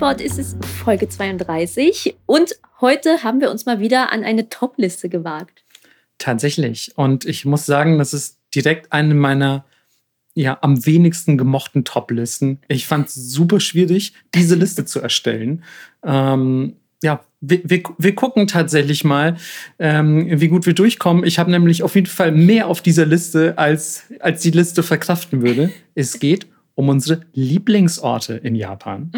Nipport ist es Folge 32 und heute haben wir uns mal wieder an eine Top-Liste gewagt. Tatsächlich. Und ich muss sagen, das ist direkt eine meiner ja, am wenigsten gemochten Top-Listen. Ich fand es super schwierig, diese Liste zu erstellen. Ähm, ja, wir, wir, wir gucken tatsächlich mal, ähm, wie gut wir durchkommen. Ich habe nämlich auf jeden Fall mehr auf dieser Liste, als, als die Liste verkraften würde. Es geht um unsere Lieblingsorte in Japan.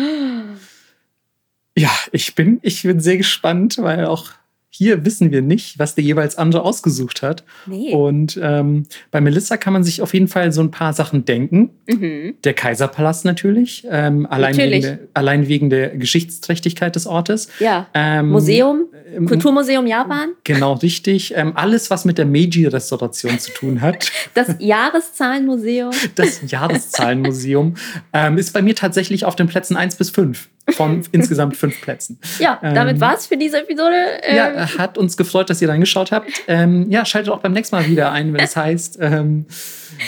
Ja, ich bin, ich bin sehr gespannt, weil auch hier wissen wir nicht, was der jeweils andere ausgesucht hat. Nee. Und ähm, bei Melissa kann man sich auf jeden Fall so ein paar Sachen denken. Mhm. Der Kaiserpalast natürlich, ähm, allein, natürlich. Wegen der, allein wegen der Geschichtsträchtigkeit des Ortes. Ja. Ähm, Museum, ähm, Kulturmuseum Japan. Genau, richtig. Ähm, alles, was mit der Meiji-Restauration zu tun hat. Das Jahreszahlenmuseum. Das Jahreszahlenmuseum ähm, ist bei mir tatsächlich auf den Plätzen 1 bis 5 von insgesamt fünf Plätzen. Ja, damit ähm, war es für diese Episode. Ähm, ja, hat uns gefreut, dass ihr reingeschaut habt. Ähm, ja, schaltet auch beim nächsten Mal wieder ein, wenn es heißt, ähm,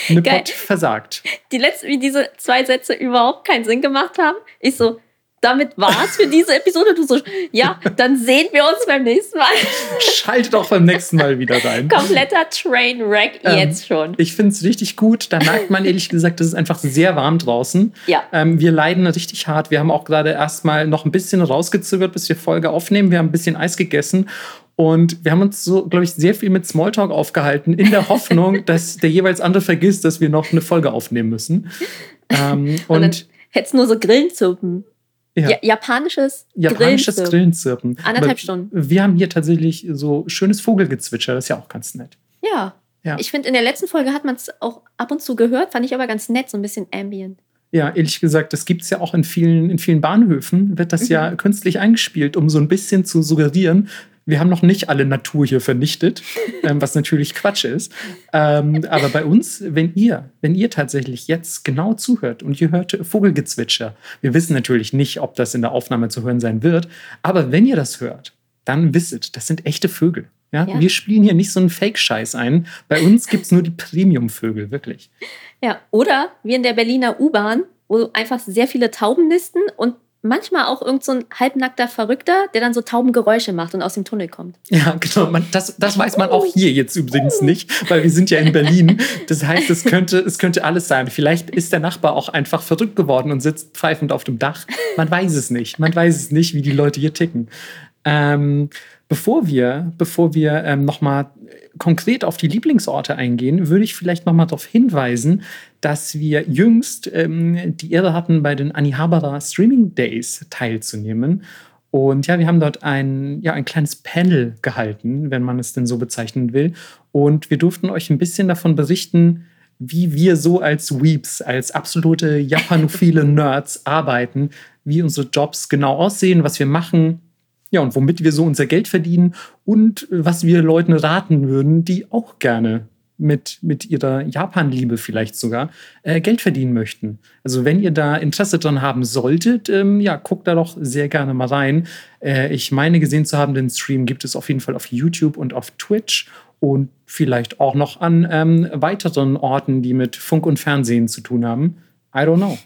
Nippot versagt. Die letzten, wie diese zwei Sätze überhaupt keinen Sinn gemacht haben. Ich so, damit war's für diese Episode. Du so, ja, dann sehen wir uns beim nächsten Mal. Schaltet auch beim nächsten Mal wieder rein. Kompletter Trainwreck ähm, jetzt schon. Ich finde es richtig gut. Da merkt man ehrlich gesagt, es ist einfach sehr warm draußen. Ja. Ähm, wir leiden richtig hart. Wir haben auch gerade erstmal noch ein bisschen rausgezögert, bis wir Folge aufnehmen. Wir haben ein bisschen Eis gegessen. Und wir haben uns so, glaube ich, sehr viel mit Smalltalk aufgehalten, in der Hoffnung, dass der jeweils andere vergisst, dass wir noch eine Folge aufnehmen müssen. Ähm, und, und hätte es nur so Grillenzirpen ja. ja. japanisches, japanisches Grillenzirpen. Grillenzirpen. Anderthalb Aber Stunden. Wir haben hier tatsächlich so schönes Vogelgezwitscher, das ist ja auch ganz nett. Ja. ja. Ich finde, in der letzten Folge hat man es auch ab und zu gehört, fand ich aber ganz nett, so ein bisschen ambient. Ja, ehrlich gesagt, das gibt es ja auch in vielen, in vielen Bahnhöfen, wird das mhm. ja künstlich eingespielt, um so ein bisschen zu suggerieren, wir haben noch nicht alle Natur hier vernichtet, ähm, was natürlich Quatsch ist. Ähm, aber bei uns, wenn ihr, wenn ihr tatsächlich jetzt genau zuhört und ihr hört Vogelgezwitscher, wir wissen natürlich nicht, ob das in der Aufnahme zu hören sein wird, aber wenn ihr das hört, dann wisset, das sind echte Vögel. Ja? ja. Wir spielen hier nicht so einen Fake-Scheiß ein. Bei uns gibt es nur die Premium-Vögel, wirklich. Ja, oder wie in der Berliner U-Bahn, wo einfach sehr viele Tauben nisten und manchmal auch irgend so ein halbnackter Verrückter, der dann so Taubengeräusche macht und aus dem Tunnel kommt. Ja, genau. Man, das, das weiß man auch hier jetzt übrigens nicht, weil wir sind ja in Berlin. Das heißt, es könnte, es könnte alles sein. Vielleicht ist der Nachbar auch einfach verrückt geworden und sitzt pfeifend auf dem Dach. Man weiß es nicht. Man weiß es nicht, wie die Leute hier ticken. Ähm, bevor wir, bevor wir ähm, nochmal konkret auf die Lieblingsorte eingehen, würde ich vielleicht nochmal darauf hinweisen, dass wir jüngst ähm, die Ehre hatten, bei den Anihabara Streaming Days teilzunehmen. Und ja, wir haben dort ein, ja, ein kleines Panel gehalten, wenn man es denn so bezeichnen will. Und wir durften euch ein bisschen davon berichten, wie wir so als Weeps, als absolute japanophile Nerds arbeiten, wie unsere Jobs genau aussehen, was wir machen, ja, und womit wir so unser Geld verdienen und was wir Leuten raten würden, die auch gerne mit, mit ihrer Japan-Liebe vielleicht sogar äh, Geld verdienen möchten. Also wenn ihr da Interesse dran haben solltet, ähm, ja, guckt da doch sehr gerne mal rein. Äh, ich meine gesehen zu haben, den Stream gibt es auf jeden Fall auf YouTube und auf Twitch und vielleicht auch noch an ähm, weiteren Orten, die mit Funk und Fernsehen zu tun haben. I don't know.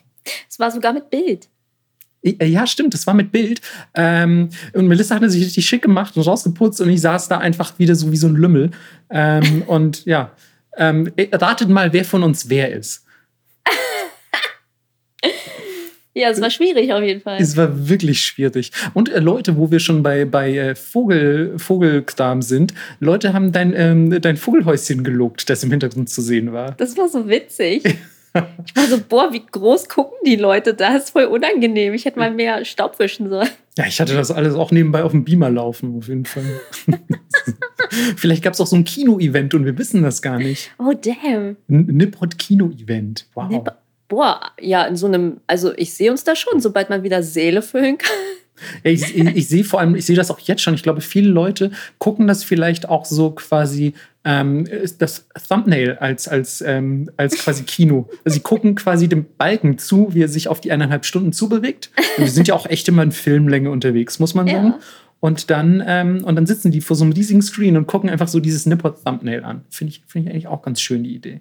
Es war sogar mit Bild. Äh, ja, stimmt, das war mit Bild. Ähm, und Melissa hatte sich richtig schick gemacht und rausgeputzt und ich saß da einfach wieder so wie so ein Lümmel. Ähm, und ja, ähm, äh, ratet mal, wer von uns wer ist. Ja, es war schwierig auf jeden Fall. Es war wirklich schwierig. Und äh, Leute, wo wir schon bei, bei äh, Vogel, Vogelkram sind, Leute haben dein, ähm, dein Vogelhäuschen gelobt, das im Hintergrund zu sehen war. Das war so witzig. Ich war so, boah, wie groß gucken die Leute da? Das ist voll unangenehm. Ich hätte mal mehr Staub wischen sollen. Ja, ich hatte das alles auch nebenbei auf dem Beamer laufen, auf jeden Fall. Vielleicht gab es auch so ein Kino-Event und wir wissen das gar nicht. Oh, damn. Ein Nippot-Kino-Event. Wow. Nipp boah, ja, in so einem, also ich sehe uns da schon, sobald man wieder Seele füllen kann. Ich, ich, ich sehe vor allem, ich sehe das auch jetzt schon. Ich glaube, viele Leute gucken das vielleicht auch so quasi ähm, das Thumbnail als, als, ähm, als quasi Kino. Also sie gucken quasi dem Balken zu, wie er sich auf die eineinhalb Stunden zubewegt. Und wir sind ja auch echt immer in Filmlänge unterwegs, muss man sagen. Ja. Und dann, ähm, und dann sitzen die vor so einem riesigen Screen und gucken einfach so dieses Nippot-Thumbnail an. Finde ich, find ich eigentlich auch ganz schön, die Idee.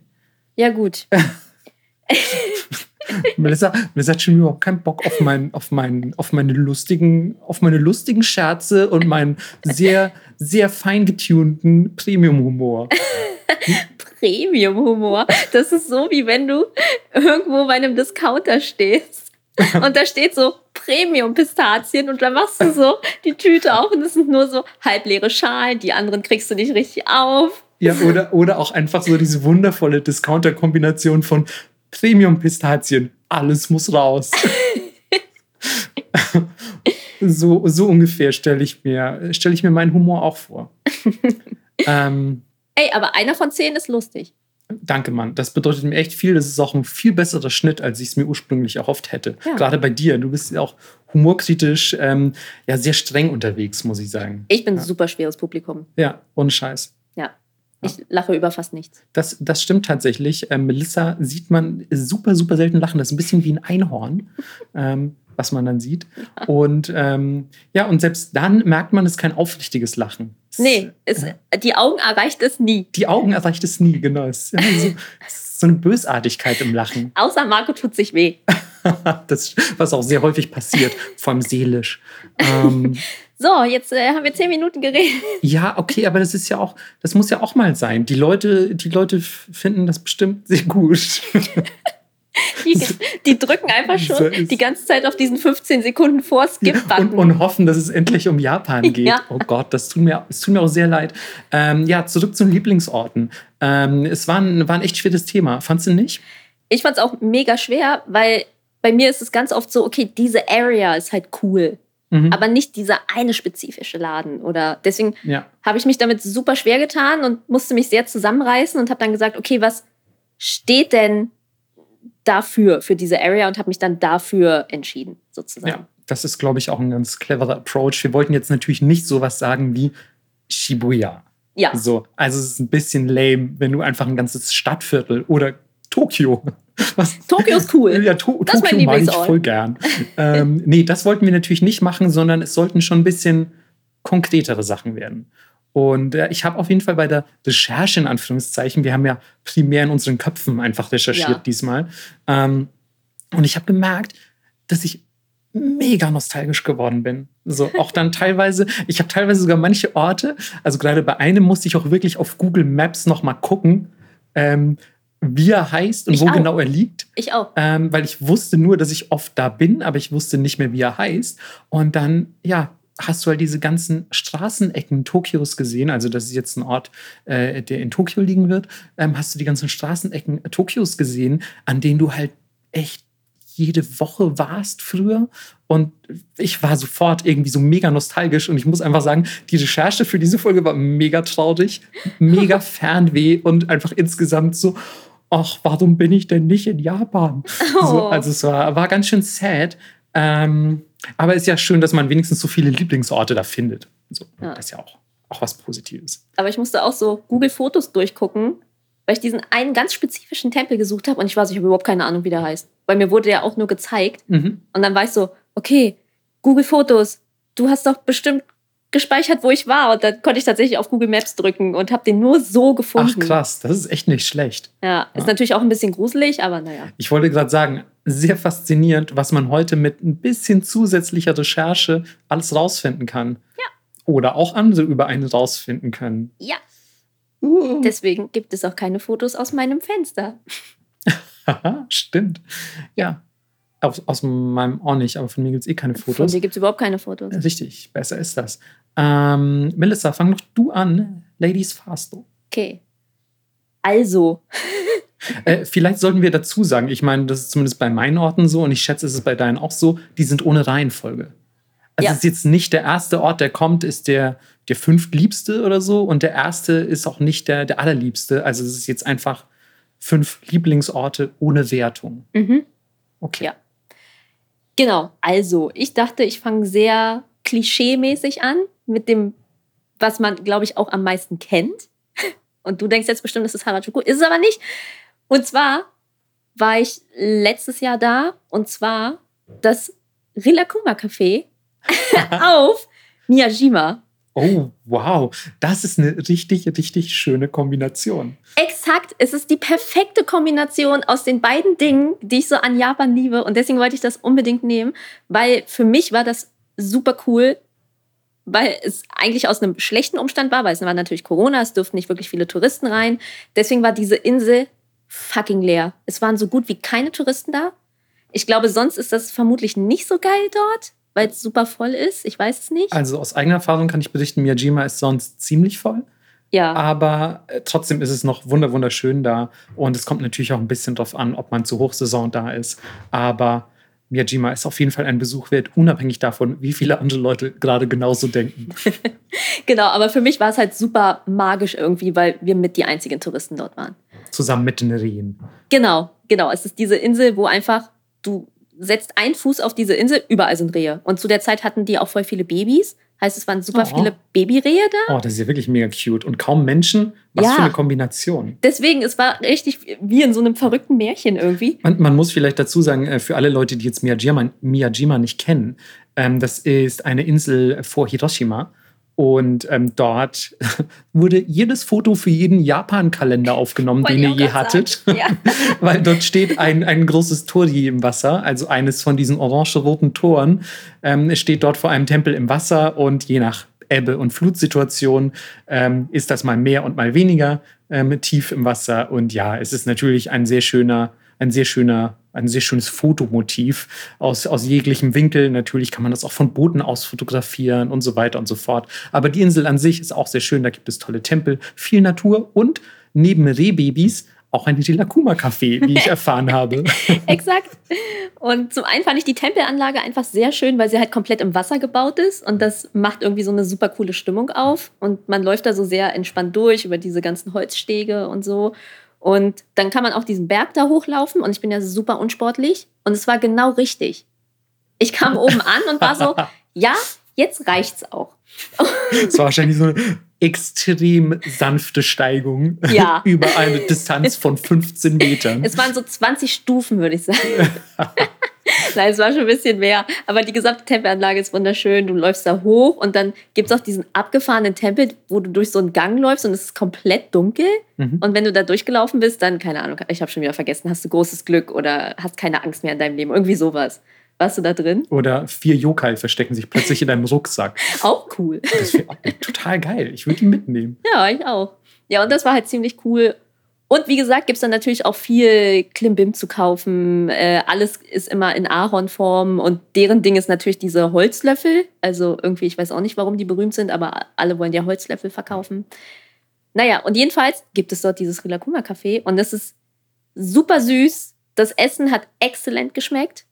Ja, gut. Melissa, Melissa hat schon überhaupt keinen Bock auf, mein, auf, mein, auf, meine lustigen, auf meine lustigen Scherze und meinen sehr, sehr fein getunten Premium-Humor. Premium-Humor. Das ist so, wie wenn du irgendwo bei einem Discounter stehst und da steht so Premium-Pistazien und dann machst du so die Tüte auf und es sind nur so halbleere Schalen, die anderen kriegst du nicht richtig auf. Ja, oder, oder auch einfach so diese wundervolle Discounter-Kombination von Premium-Pistazien. Alles muss raus. so, so ungefähr stelle ich, mir, stell ich mir meinen Humor auch vor. ähm, Ey, aber einer von zehn ist lustig. Danke, Mann. Das bedeutet mir echt viel. Das ist auch ein viel besserer Schnitt, als ich es mir ursprünglich erhofft hätte. Ja. Gerade bei dir. Du bist ja auch humorkritisch, ähm, ja, sehr streng unterwegs, muss ich sagen. Ich bin ja. super schweres Publikum. Ja, ohne Scheiß. Ja. Ich lache über fast nichts. Das, das stimmt tatsächlich. Ähm, Melissa sieht man super, super selten lachen. Das ist ein bisschen wie ein Einhorn. ähm, was man dann sieht. Und ähm, ja, und selbst dann merkt man, es ist kein aufrichtiges Lachen. Nee, es, die Augen erreicht es nie. Die Augen erreicht es nie, genau. Es ist, so, es ist so eine Bösartigkeit im Lachen. Außer Marco tut sich weh. das, was auch sehr häufig passiert, vor allem seelisch. Ähm, so, jetzt äh, haben wir zehn Minuten geredet. Ja, okay, aber das ist ja auch, das muss ja auch mal sein. Die Leute, die Leute finden das bestimmt sehr gut. Die, die, drücken einfach schon die ganze Zeit auf diesen 15 Sekunden vor Skip-Button. Und, und, hoffen, dass es endlich um Japan geht. Ja. Oh Gott, das tut mir, das tut mir auch sehr leid. Ähm, ja, zurück zu den Lieblingsorten. Ähm, es war ein, war ein echt schweres Thema. Fandst du nicht? Ich fand es auch mega schwer, weil bei mir ist es ganz oft so, okay, diese Area ist halt cool. Mhm. Aber nicht dieser eine spezifische Laden. Oder deswegen ja. habe ich mich damit super schwer getan und musste mich sehr zusammenreißen und habe dann gesagt, okay, was steht denn dafür, für diese Area und habe mich dann dafür entschieden, sozusagen. Ja, das ist, glaube ich, auch ein ganz cleverer Approach. Wir wollten jetzt natürlich nicht sowas sagen wie Shibuya. Ja. So, also es ist ein bisschen lame, wenn du einfach ein ganzes Stadtviertel oder Tokio. Was? Tokio ist cool. Ja, to das Tokio mag ich voll gern. ähm, nee, das wollten wir natürlich nicht machen, sondern es sollten schon ein bisschen konkretere Sachen werden. Und äh, ich habe auf jeden Fall bei der Recherche in Anführungszeichen, wir haben ja primär in unseren Köpfen einfach recherchiert ja. diesmal. Ähm, und ich habe gemerkt, dass ich mega nostalgisch geworden bin. So auch dann teilweise, ich habe teilweise sogar manche Orte, also gerade bei einem musste ich auch wirklich auf Google Maps nochmal gucken, ähm, wie er heißt und ich wo auch. genau er liegt. Ich auch. Ähm, weil ich wusste nur, dass ich oft da bin, aber ich wusste nicht mehr, wie er heißt. Und dann, ja, hast du halt diese ganzen Straßenecken Tokios gesehen. Also, das ist jetzt ein Ort, äh, der in Tokio liegen wird. Ähm, hast du die ganzen Straßenecken Tokios gesehen, an denen du halt echt jede Woche warst früher. Und ich war sofort irgendwie so mega nostalgisch. Und ich muss einfach sagen, die Recherche für diese Folge war mega traurig, mega Fernweh und einfach insgesamt so, ach, warum bin ich denn nicht in Japan? Oh. So, also es war, war ganz schön sad. Ähm, aber es ist ja schön, dass man wenigstens so viele Lieblingsorte da findet. So, ja. Das ist ja auch, auch was Positives. Aber ich musste auch so Google-Fotos durchgucken, weil ich diesen einen ganz spezifischen Tempel gesucht habe und ich weiß, ich habe überhaupt keine Ahnung, wie der heißt. Weil mir wurde der auch nur gezeigt. Mhm. Und dann war ich so, okay, Google-Fotos, du hast doch bestimmt gespeichert, wo ich war. Und dann konnte ich tatsächlich auf Google Maps drücken und habe den nur so gefunden. Ach krass, das ist echt nicht schlecht. Ja, ist ja. natürlich auch ein bisschen gruselig, aber naja. Ich wollte gerade sagen, sehr faszinierend, was man heute mit ein bisschen zusätzlicher Recherche alles rausfinden kann. Ja. Oder auch andere über einen rausfinden können. Ja. Uh. Deswegen gibt es auch keine Fotos aus meinem Fenster. Stimmt. Ja, aus, aus meinem Ohr nicht, aber von mir gibt es eh keine Fotos. Von dir gibt es überhaupt keine Fotos. Richtig, besser ist das. Ähm, Melissa, fang doch du an. Ladies Fasto. Okay. Also. äh, vielleicht sollten wir dazu sagen, ich meine, das ist zumindest bei meinen Orten so und ich schätze, es ist bei deinen auch so, die sind ohne Reihenfolge. Also ja. es ist jetzt nicht der erste Ort, der kommt, ist der, der fünftliebste oder so und der erste ist auch nicht der, der allerliebste. Also es ist jetzt einfach fünf Lieblingsorte ohne Wertung. Mhm. Okay. Ja. Genau, also ich dachte, ich fange sehr klischee-mäßig an mit dem, was man, glaube ich, auch am meisten kennt. Und du denkst jetzt bestimmt, das ist Harajuku. Ist es aber nicht. Und zwar war ich letztes Jahr da und zwar das Rilakuma Café auf Miyajima. Oh, wow. Das ist eine richtig, richtig schöne Kombination. Exakt. Es ist die perfekte Kombination aus den beiden Dingen, die ich so an Japan liebe. Und deswegen wollte ich das unbedingt nehmen, weil für mich war das super cool, weil es eigentlich aus einem schlechten Umstand war, weil es war natürlich Corona, es durften nicht wirklich viele Touristen rein. Deswegen war diese Insel fucking leer. Es waren so gut wie keine Touristen da. Ich glaube, sonst ist das vermutlich nicht so geil dort, weil es super voll ist. Ich weiß es nicht. Also aus eigener Erfahrung kann ich berichten, Miyajima ist sonst ziemlich voll. Ja. Aber äh, trotzdem ist es noch wunderschön da. Und es kommt natürlich auch ein bisschen drauf an, ob man zur Hochsaison da ist. Aber Miyajima ist auf jeden Fall ein Besuch wert, unabhängig davon, wie viele andere Leute gerade genauso denken. genau, aber für mich war es halt super magisch irgendwie, weil wir mit die einzigen Touristen dort waren. Zusammen mit den Rehen. Genau, genau. Es ist diese Insel, wo einfach du setzt einen Fuß auf diese Insel, überall sind Rehe. Und zu der Zeit hatten die auch voll viele Babys. Heißt, es waren super oh. viele Babyrehe da. Oh, das ist ja wirklich mega cute. Und kaum Menschen. Was ja. für eine Kombination. Deswegen, es war richtig wie in so einem verrückten Märchen irgendwie. Und man muss vielleicht dazu sagen, äh, für alle Leute, die jetzt Miyajima, Miyajima nicht kennen, ähm, das ist eine Insel vor Hiroshima. Und ähm, dort wurde jedes Foto für jeden Japan-Kalender aufgenommen, den ihr je hattet. Ja. Weil dort steht ein, ein großes Tori im Wasser, also eines von diesen orange-roten Toren. Ähm, es steht dort vor einem Tempel im Wasser und je nach Ebbe- und Flutsituation ähm, ist das mal mehr und mal weniger ähm, tief im Wasser. Und ja, es ist natürlich ein sehr schöner, ein sehr schöner ein sehr schönes Fotomotiv aus, aus jeglichem Winkel. Natürlich kann man das auch von Booten aus fotografieren und so weiter und so fort. Aber die Insel an sich ist auch sehr schön. Da gibt es tolle Tempel, viel Natur und neben Rehbabys auch ein Rilakuma-Café, wie ich erfahren habe. Exakt. Und zum einen fand ich die Tempelanlage einfach sehr schön, weil sie halt komplett im Wasser gebaut ist. Und das macht irgendwie so eine super coole Stimmung auf. Und man läuft da so sehr entspannt durch über diese ganzen Holzstege und so. Und dann kann man auch diesen Berg da hochlaufen und ich bin ja super unsportlich und es war genau richtig. Ich kam oben an und war so, ja, jetzt reicht's auch. Es war wahrscheinlich so eine extrem sanfte Steigung ja. über eine Distanz von 15 Metern. Es waren so 20 Stufen, würde ich sagen. Nein, es war schon ein bisschen mehr. Aber die gesamte Tempelanlage ist wunderschön. Du läufst da hoch und dann gibt es auch diesen abgefahrenen Tempel, wo du durch so einen Gang läufst und es ist komplett dunkel. Mhm. Und wenn du da durchgelaufen bist, dann, keine Ahnung, ich habe schon wieder vergessen, hast du großes Glück oder hast keine Angst mehr in deinem Leben. Irgendwie sowas. Warst du da drin? Oder vier Yokai verstecken sich plötzlich in deinem Rucksack. Auch cool. Das wäre total geil. Ich würde ihn mitnehmen. Ja, ich auch. Ja, und das war halt ziemlich cool. Und wie gesagt, gibt es dann natürlich auch viel Klimbim zu kaufen. Äh, alles ist immer in Ahornform und deren Ding ist natürlich diese Holzlöffel. Also irgendwie, ich weiß auch nicht, warum die berühmt sind, aber alle wollen ja Holzlöffel verkaufen. Naja, und jedenfalls gibt es dort dieses Rilakuma Café und es ist super süß. Das Essen hat exzellent geschmeckt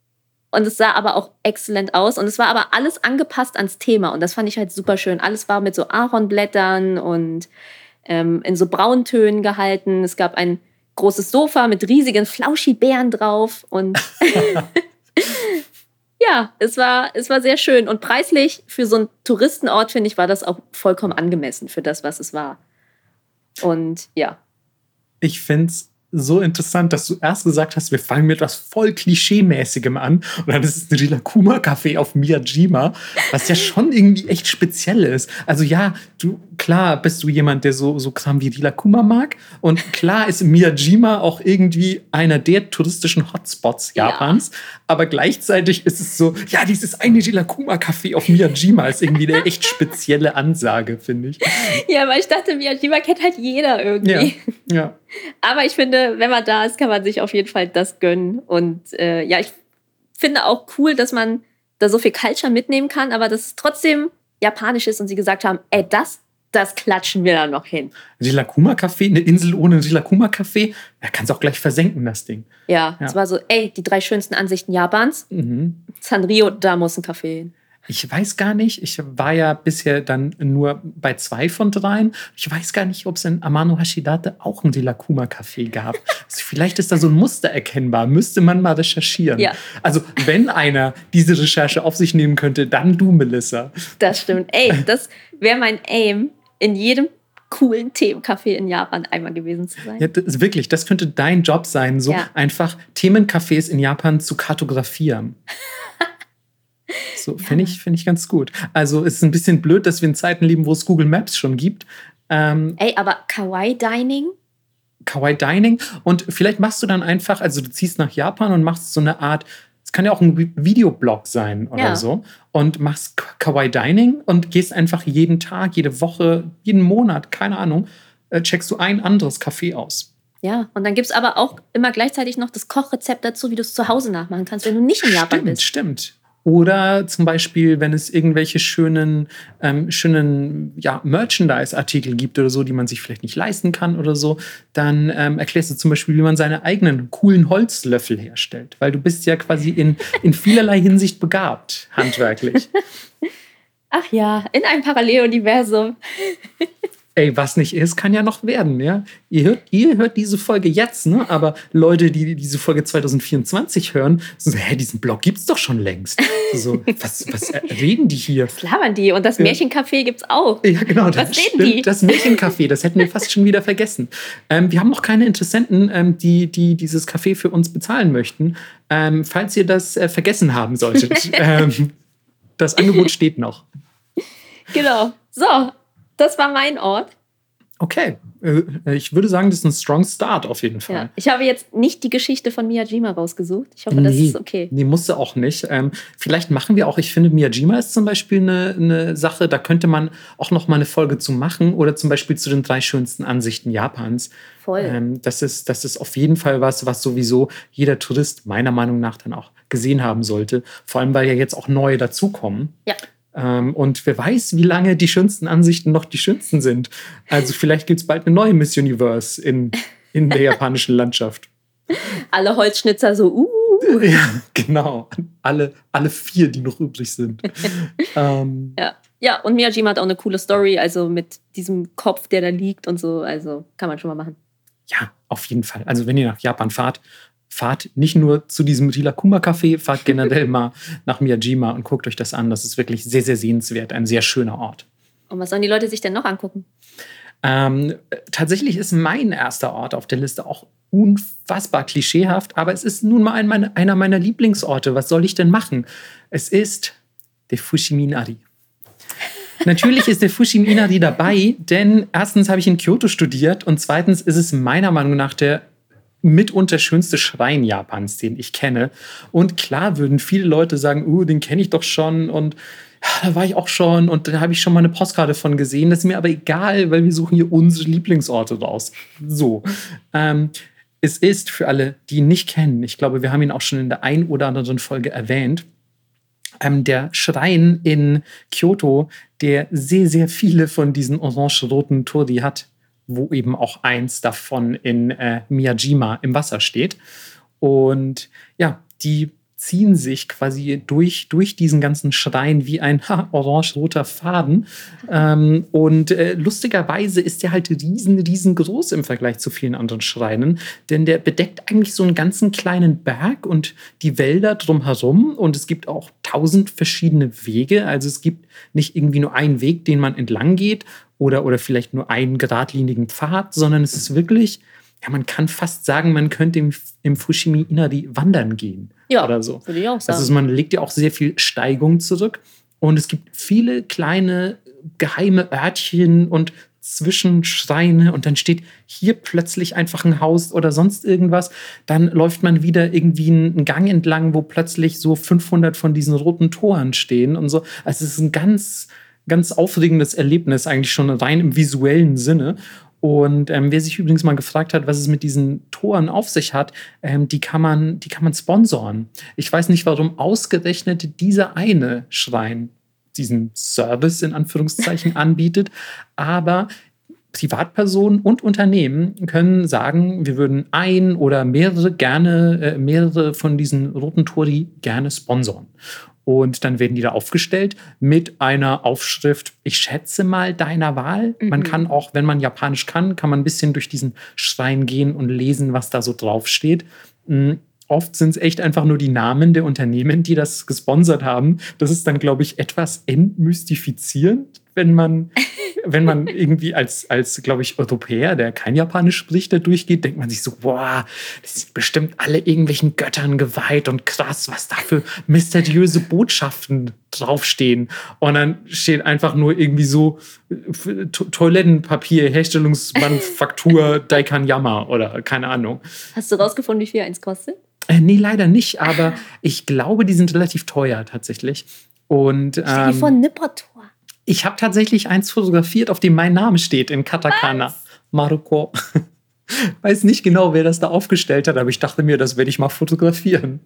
und es sah aber auch exzellent aus und es war aber alles angepasst ans Thema und das fand ich halt super schön. Alles war mit so Ahornblättern und ähm, in so Brauntönen gehalten. Es gab ein großes Sofa mit riesigen Flauschibären drauf und ja, es war, es war sehr schön und preislich für so einen Touristenort, finde ich, war das auch vollkommen angemessen für das, was es war. Und ja. Ich finde es so interessant, dass du erst gesagt hast, wir fangen mit etwas voll Klischee-mäßigem an und dann ist es ein Rilakuma-Café auf Miyajima, was ja schon irgendwie echt speziell ist. Also ja, du, klar bist du jemand, der so, so Kram wie Rilakuma mag und klar ist Miyajima auch irgendwie einer der touristischen Hotspots Japans, ja. aber gleichzeitig ist es so, ja, dieses eine Rilakuma-Café auf Miyajima ist irgendwie eine echt spezielle Ansage, finde ich. Ja, weil ich dachte, Miyajima kennt halt jeder irgendwie. Ja, ja. Aber ich finde, wenn man da ist, kann man sich auf jeden Fall das gönnen. Und äh, ja, ich finde auch cool, dass man da so viel Culture mitnehmen kann, aber dass es trotzdem japanisch ist und sie gesagt haben, ey, das, das klatschen wir da noch hin. Rilakuma-Café, eine Insel ohne Rilakuma-Café, da kannst du auch gleich versenken, das Ding. Ja, es ja. war so, ey, die drei schönsten Ansichten Japans. Mhm. Sanrio, da muss ein Café hin. Ich weiß gar nicht, ich war ja bisher dann nur bei zwei von dreien. Ich weiß gar nicht, ob es in Amano Hashidate auch ein Dilakuma-Café gab. also vielleicht ist da so ein Muster erkennbar. Müsste man mal recherchieren. Ja. Also, wenn einer diese Recherche auf sich nehmen könnte, dann du, Melissa. Das stimmt. Ey, das wäre mein Aim, in jedem coolen Themencafé in Japan einmal gewesen zu sein. Ja, das, wirklich, das könnte dein Job sein, so ja. einfach Themencafés in Japan zu kartografieren. So, ja. finde ich, find ich ganz gut. Also es ist ein bisschen blöd, dass wir in Zeiten leben, wo es Google Maps schon gibt. Ähm, Ey, aber Kawaii Dining? Kawaii Dining. Und vielleicht machst du dann einfach, also du ziehst nach Japan und machst so eine Art, es kann ja auch ein Videoblog sein oder ja. so, und machst Kawaii Dining und gehst einfach jeden Tag, jede Woche, jeden Monat, keine Ahnung, äh, checkst du ein anderes Café aus. Ja, und dann gibt es aber auch immer gleichzeitig noch das Kochrezept dazu, wie du es zu Hause nachmachen kannst, wenn du nicht in Japan stimmt, bist. Stimmt. Oder zum Beispiel, wenn es irgendwelche schönen, ähm, schönen ja, Merchandise-Artikel gibt oder so, die man sich vielleicht nicht leisten kann oder so, dann ähm, erklärst du zum Beispiel, wie man seine eigenen coolen Holzlöffel herstellt. Weil du bist ja quasi in, in vielerlei Hinsicht begabt, handwerklich. Ach ja, in einem Paralleluniversum. Ey, was nicht ist, kann ja noch werden, ja. Ihr hört, ihr hört diese Folge jetzt, ne? Aber Leute, die diese Folge 2024 hören, so, hä, diesen Blog gibt's doch schon längst. So, was, was reden die hier? Was labern die? Und das Märchencafé gibt's auch. Ja, genau. Was reden stimmt, die? Das Märchencafé, das hätten wir fast schon wieder vergessen. Ähm, wir haben noch keine Interessenten, ähm, die, die dieses Café für uns bezahlen möchten. Ähm, falls ihr das äh, vergessen haben solltet, ähm, das Angebot steht noch. Genau. So, das war mein Ort. Okay, äh, ich würde sagen, das ist ein strong Start auf jeden Fall. Ja. Ich habe jetzt nicht die Geschichte von Miyajima rausgesucht. Ich hoffe, das ist okay. Nee, musste auch nicht. Ähm, vielleicht machen wir auch, ich finde, Miyajima ist zum Beispiel eine, eine Sache, da könnte man auch noch mal eine Folge zu machen oder zum Beispiel zu den drei schönsten Ansichten Japans. Voll. Ähm, das, ist, das ist auf jeden Fall was, was sowieso jeder Tourist meiner Meinung nach dann auch gesehen haben sollte. Vor allem, weil ja jetzt auch neue dazukommen. Ja. Ähm, und wer weiß, wie lange die schönsten Ansichten noch die schönsten sind. Also vielleicht gibt es bald eine neue Miss Universe in, in der japanischen Landschaft. Alle Holzschnitzer so, uh. Ja, genau. Alle, alle vier, die noch übrig sind. ähm, ja. ja, und Miyajima hat auch eine coole Story, also mit diesem Kopf, der da liegt und so. Also kann man schon mal machen. Ja, auf jeden Fall. Also wenn ihr nach Japan fahrt, fahrt nicht nur zu diesem Rilakuma Café, fahrt generell mal nach Miyajima und guckt euch das an. Das ist wirklich sehr, sehr sehenswert, ein sehr schöner Ort. Und was sollen die Leute sich denn noch angucken? Ähm, tatsächlich ist mein erster Ort auf der Liste auch unfassbar klischeehaft, aber es ist nun mal ein, meine, einer meiner Lieblingsorte. Was soll ich denn machen? Es ist der Fushiminari. Natürlich ist der Fushiminari dabei, denn erstens habe ich in Kyoto studiert und zweitens ist es meiner Meinung nach der mitunter schönste Schrein Japans, den ich kenne. Und klar würden viele Leute sagen, uh, den kenne ich doch schon und ja, da war ich auch schon und da habe ich schon mal eine Postkarte von gesehen. Das ist mir aber egal, weil wir suchen hier unsere Lieblingsorte raus. So. Ähm, es ist für alle, die ihn nicht kennen, ich glaube, wir haben ihn auch schon in der ein oder anderen Folge erwähnt, ähm, der Schrein in Kyoto, der sehr, sehr viele von diesen orange-roten Tori hat wo eben auch eins davon in äh, Miyajima im Wasser steht. Und ja, die ziehen sich quasi durch, durch diesen ganzen Schrein wie ein orange-roter Faden. Ähm, und äh, lustigerweise ist der halt riesen, riesengroß im Vergleich zu vielen anderen Schreinen, denn der bedeckt eigentlich so einen ganzen kleinen Berg und die Wälder drumherum. Und es gibt auch tausend verschiedene Wege. Also es gibt nicht irgendwie nur einen Weg, den man entlang geht oder, oder vielleicht nur einen geradlinigen Pfad, sondern es ist wirklich ja, man kann fast sagen, man könnte im, im Fushimi Inari wandern gehen. Ja, oder so. Würde ich auch sagen. Also man legt ja auch sehr viel Steigung zurück. Und es gibt viele kleine geheime Örtchen und Zwischenschreine und dann steht hier plötzlich einfach ein Haus oder sonst irgendwas. Dann läuft man wieder irgendwie einen Gang entlang, wo plötzlich so 500 von diesen roten Toren stehen und so. Also es ist ein ganz, ganz aufregendes Erlebnis eigentlich schon rein im visuellen Sinne. Und ähm, wer sich übrigens mal gefragt hat, was es mit diesen Toren auf sich hat, ähm, die, kann man, die kann man sponsoren. Ich weiß nicht, warum ausgerechnet dieser eine Schrein diesen Service in Anführungszeichen anbietet, aber Privatpersonen und Unternehmen können sagen, wir würden ein oder mehrere gerne, äh, mehrere von diesen roten Tori gerne sponsoren. Und dann werden die da aufgestellt mit einer Aufschrift, ich schätze mal deiner Wahl. Mhm. Man kann auch, wenn man Japanisch kann, kann man ein bisschen durch diesen Schrein gehen und lesen, was da so draufsteht. Mhm. Oft sind es echt einfach nur die Namen der Unternehmen, die das gesponsert haben. Das ist dann, glaube ich, etwas entmystifizierend, wenn man wenn man irgendwie als, als glaube ich, Europäer, der kein Japanisch spricht, da durchgeht, denkt man sich so, boah, das sind bestimmt alle irgendwelchen Göttern geweiht und krass, was da für mysteriöse Botschaften draufstehen. Und dann steht einfach nur irgendwie so äh, Toilettenpapier, Herstellungsmanufaktur Daikanyama oder keine Ahnung. Hast du rausgefunden, wie viel eins kostet? Äh, nee, leider nicht, aber ich glaube, die sind relativ teuer tatsächlich. Und, ähm, Stell dir vor, Nippertor. Ich habe tatsächlich eins fotografiert, auf dem mein Name steht in Katakana. Was? Maruko. Weiß nicht genau, wer das da aufgestellt hat, aber ich dachte mir, das werde ich mal fotografieren.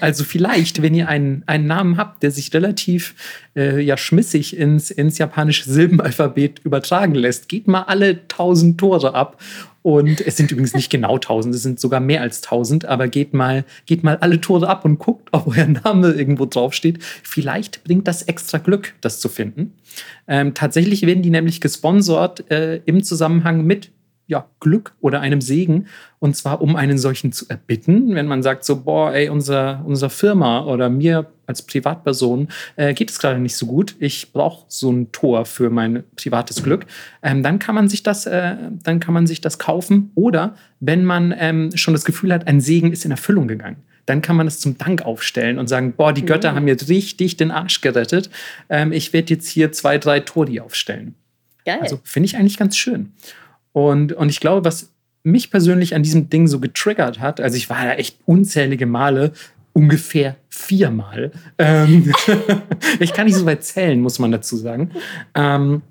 Also vielleicht, wenn ihr einen, einen Namen habt, der sich relativ äh, ja, schmissig ins, ins japanische Silbenalphabet übertragen lässt, geht mal alle tausend Tore ab und es sind übrigens nicht genau 1000, es sind sogar mehr als 1000, aber geht mal, geht mal alle Tore ab und guckt, ob euer Name irgendwo draufsteht. Vielleicht bringt das extra Glück, das zu finden. Ähm, tatsächlich werden die nämlich gesponsert äh, im Zusammenhang mit ja, Glück oder einem Segen. Und zwar, um einen solchen zu erbitten. Wenn man sagt so, boah, ey, unser, unsere Firma oder mir als Privatperson äh, geht es gerade nicht so gut. Ich brauche so ein Tor für mein privates Glück. Ähm, dann kann man sich das, äh, dann kann man sich das kaufen. Oder wenn man ähm, schon das Gefühl hat, ein Segen ist in Erfüllung gegangen dann kann man es zum Dank aufstellen und sagen, boah, die Götter mhm. haben jetzt richtig den Arsch gerettet. Ähm, ich werde jetzt hier zwei, drei Tori aufstellen. Geil. Also finde ich eigentlich ganz schön. Und, und ich glaube, was mich persönlich an diesem Ding so getriggert hat, also ich war ja echt unzählige Male, ungefähr viermal. Ähm, ich kann nicht so weit zählen, muss man dazu sagen. Ähm,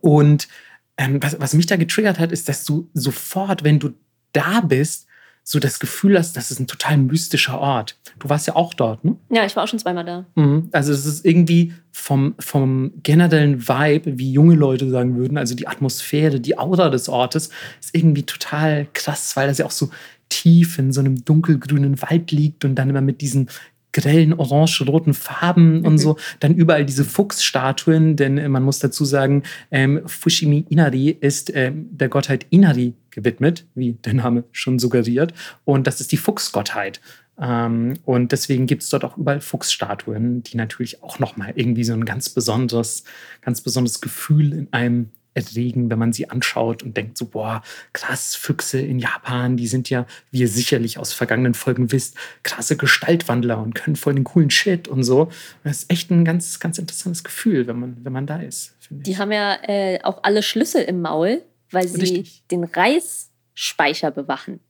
und ähm, was, was mich da getriggert hat, ist, dass du sofort, wenn du da bist, so das Gefühl hast, das ist ein total mystischer Ort. Du warst ja auch dort, ne? Ja, ich war auch schon zweimal da. Mhm. Also es ist irgendwie vom, vom generellen Vibe, wie junge Leute sagen würden, also die Atmosphäre, die Aura des Ortes, ist irgendwie total krass, weil das ja auch so tief in so einem dunkelgrünen Wald liegt und dann immer mit diesen grellen orange-roten Farben und mhm. so. Dann überall diese Fuchsstatuen, denn man muss dazu sagen, ähm, Fushimi Inari ist ähm, der Gottheit Inari gewidmet, wie der Name schon suggeriert. Und das ist die Fuchsgottheit. Ähm, und deswegen gibt es dort auch überall Fuchsstatuen, die natürlich auch nochmal irgendwie so ein ganz besonderes, ganz besonderes Gefühl in einem erregen, wenn man sie anschaut und denkt so, boah, krass, Füchse in Japan, die sind ja, wie ihr sicherlich aus vergangenen Folgen wisst, krasse Gestaltwandler und können voll den coolen Shit und so. das ist echt ein ganz, ganz interessantes Gefühl, wenn man, wenn man da ist. Die haben ja äh, auch alle Schlüssel im Maul, weil sie richtig. den Reisspeicher bewachen.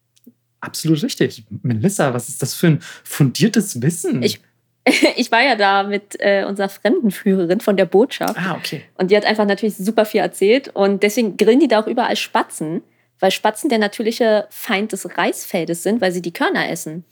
Absolut richtig. Melissa, was ist das für ein fundiertes Wissen? Ich ich war ja da mit äh, unserer Fremdenführerin von der Botschaft. Ah, okay. Und die hat einfach natürlich super viel erzählt. Und deswegen grillen die da auch überall Spatzen, weil Spatzen der natürliche Feind des Reisfeldes sind, weil sie die Körner essen.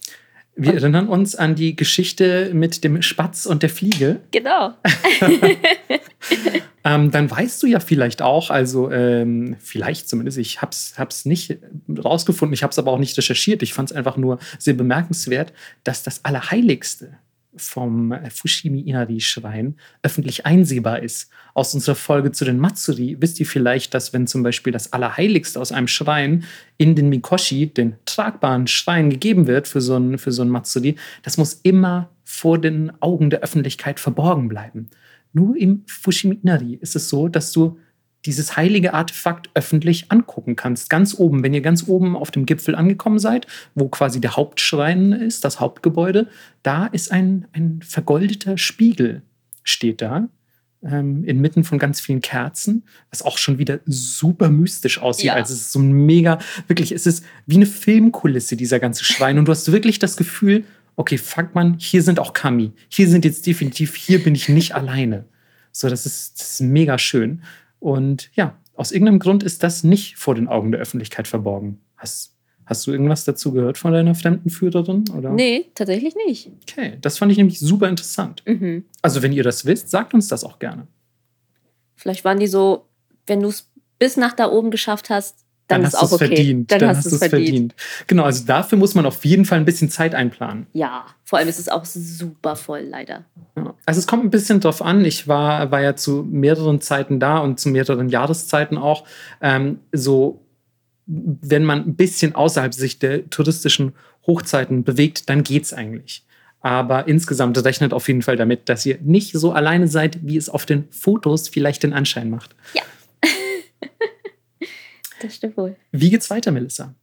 Wir erinnern uns an die Geschichte mit dem Spatz und der Fliege. Genau. ähm, dann weißt du ja vielleicht auch, also ähm, vielleicht zumindest, ich habe es nicht rausgefunden, ich habe es aber auch nicht recherchiert, ich fand es einfach nur sehr bemerkenswert, dass das Allerheiligste vom Fushimi Inari-Schrein öffentlich einsehbar ist. Aus unserer Folge zu den Matsuri wisst ihr vielleicht, dass wenn zum Beispiel das Allerheiligste aus einem Schrein in den Mikoshi, den tragbaren Schrein, gegeben wird für so ein, für so ein Matsuri, das muss immer vor den Augen der Öffentlichkeit verborgen bleiben. Nur im Fushimi Inari ist es so, dass du dieses heilige Artefakt öffentlich angucken kannst. Ganz oben, wenn ihr ganz oben auf dem Gipfel angekommen seid, wo quasi der Hauptschrein ist, das Hauptgebäude, da ist ein, ein vergoldeter Spiegel, steht da, ähm, inmitten von ganz vielen Kerzen, was auch schon wieder super mystisch aussieht. Ja. Also es ist so ein mega, wirklich, es ist wie eine Filmkulisse, dieser ganze Schrein. Und du hast wirklich das Gefühl, okay, fuck man, hier sind auch Kami. Hier sind jetzt definitiv, hier bin ich nicht alleine. So, das ist, das ist mega schön. Und ja, aus irgendeinem Grund ist das nicht vor den Augen der Öffentlichkeit verborgen. Hast, hast du irgendwas dazu gehört von deiner Fremdenführerin? Oder? Nee, tatsächlich nicht. Okay, das fand ich nämlich super interessant. Mhm. Also, wenn ihr das wisst, sagt uns das auch gerne. Vielleicht waren die so, wenn du es bis nach da oben geschafft hast, dann, dann hast du es okay. verdient. Dann, dann hast du es verdient. verdient. Genau, also dafür muss man auf jeden Fall ein bisschen Zeit einplanen. Ja, vor allem ist es auch super voll, leider. Ja. Also es kommt ein bisschen drauf an. Ich war, war ja zu mehreren Zeiten da und zu mehreren Jahreszeiten auch. Ähm, so, wenn man ein bisschen außerhalb sich der touristischen Hochzeiten bewegt, dann geht es eigentlich. Aber insgesamt rechnet auf jeden Fall damit, dass ihr nicht so alleine seid, wie es auf den Fotos vielleicht den Anschein macht. Ja. das stimmt wohl. Wie geht's weiter, Melissa?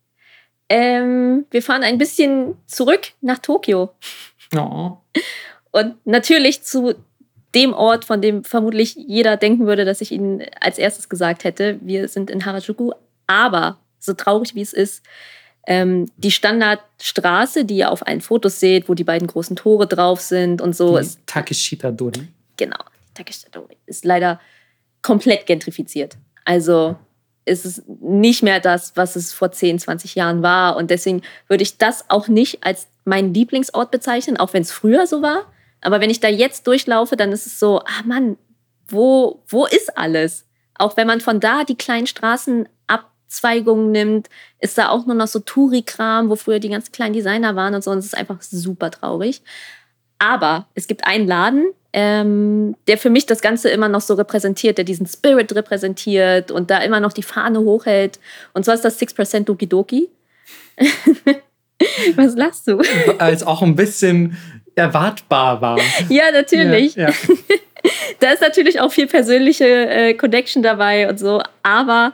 Ähm, wir fahren ein bisschen zurück nach Tokio. Oh. Und natürlich zu dem Ort, von dem vermutlich jeder denken würde, dass ich ihn als erstes gesagt hätte. Wir sind in Harajuku. Aber, so traurig wie es ist, ähm, die Standardstraße, die ihr auf allen Fotos seht, wo die beiden großen Tore drauf sind und so. Die Takeshita Dori. Genau, Takeshita Dori ist leider komplett gentrifiziert. Also ist es nicht mehr das, was es vor 10, 20 Jahren war. Und deswegen würde ich das auch nicht als meinen Lieblingsort bezeichnen, auch wenn es früher so war. Aber wenn ich da jetzt durchlaufe, dann ist es so, ah Mann, wo, wo ist alles? Auch wenn man von da die kleinen Straßenabzweigungen nimmt, ist da auch nur noch so Touri-Kram, wo früher die ganzen kleinen Designer waren und so. Und es ist einfach super traurig. Aber es gibt einen Laden, ähm, der für mich das Ganze immer noch so repräsentiert, der diesen Spirit repräsentiert und da immer noch die Fahne hochhält. Und zwar ist das 6% Doki Doki. Was lachst du? Als auch ein bisschen erwartbar war. Ja, natürlich. Ja, ja. da ist natürlich auch viel persönliche äh, Connection dabei und so. Aber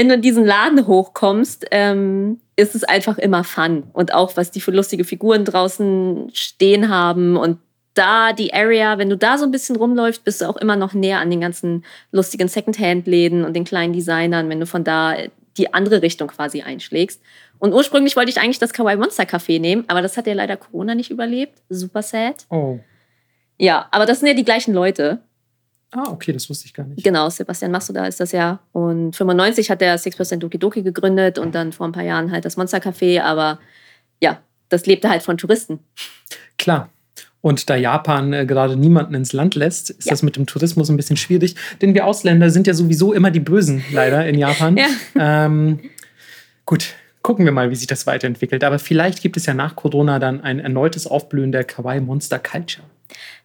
wenn du in diesen Laden hochkommst, ähm, ist es einfach immer Fun. Und auch, was die für lustige Figuren draußen stehen haben. Und da die Area, wenn du da so ein bisschen rumläufst, bist du auch immer noch näher an den ganzen lustigen Secondhand-Läden und den kleinen Designern, wenn du von da die andere Richtung quasi einschlägst. Und ursprünglich wollte ich eigentlich das Kawaii Monster Café nehmen, aber das hat ja leider Corona nicht überlebt. Super sad. Oh. Ja, aber das sind ja die gleichen Leute. Ah, okay, das wusste ich gar nicht. Genau, Sebastian Masuda ist das ja. Und 95 hat er 6% Doki Doki gegründet und dann vor ein paar Jahren halt das Monster Café. Aber ja, das lebte halt von Touristen. Klar. Und da Japan äh, gerade niemanden ins Land lässt, ist ja. das mit dem Tourismus ein bisschen schwierig. Denn wir Ausländer sind ja sowieso immer die Bösen, leider, in Japan. ja. ähm, gut, gucken wir mal, wie sich das weiterentwickelt. Aber vielleicht gibt es ja nach Corona dann ein erneutes Aufblühen der Kawaii Monster Culture.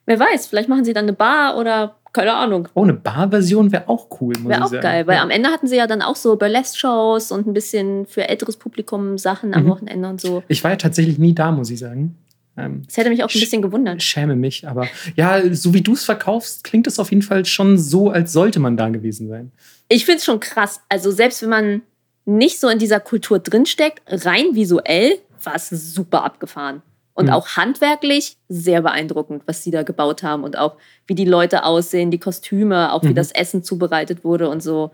Wer weiß, vielleicht machen sie dann eine Bar oder keine Ahnung. Oh, eine Bar-Version wäre auch cool, muss Wäre auch sagen. geil, weil ja. am Ende hatten sie ja dann auch so Burlesque-Shows und ein bisschen für älteres Publikum Sachen am mhm. Wochenende und so. Ich war ja tatsächlich nie da, muss ich sagen. Ähm, das hätte mich auch ein bisschen gewundert. Schäme mich, aber ja, so wie du es verkaufst, klingt es auf jeden Fall schon so, als sollte man da gewesen sein. Ich finde es schon krass. Also selbst wenn man nicht so in dieser Kultur drinsteckt, rein visuell war es super abgefahren. Und mhm. auch handwerklich sehr beeindruckend, was sie da gebaut haben und auch wie die Leute aussehen, die Kostüme, auch wie mhm. das Essen zubereitet wurde und so.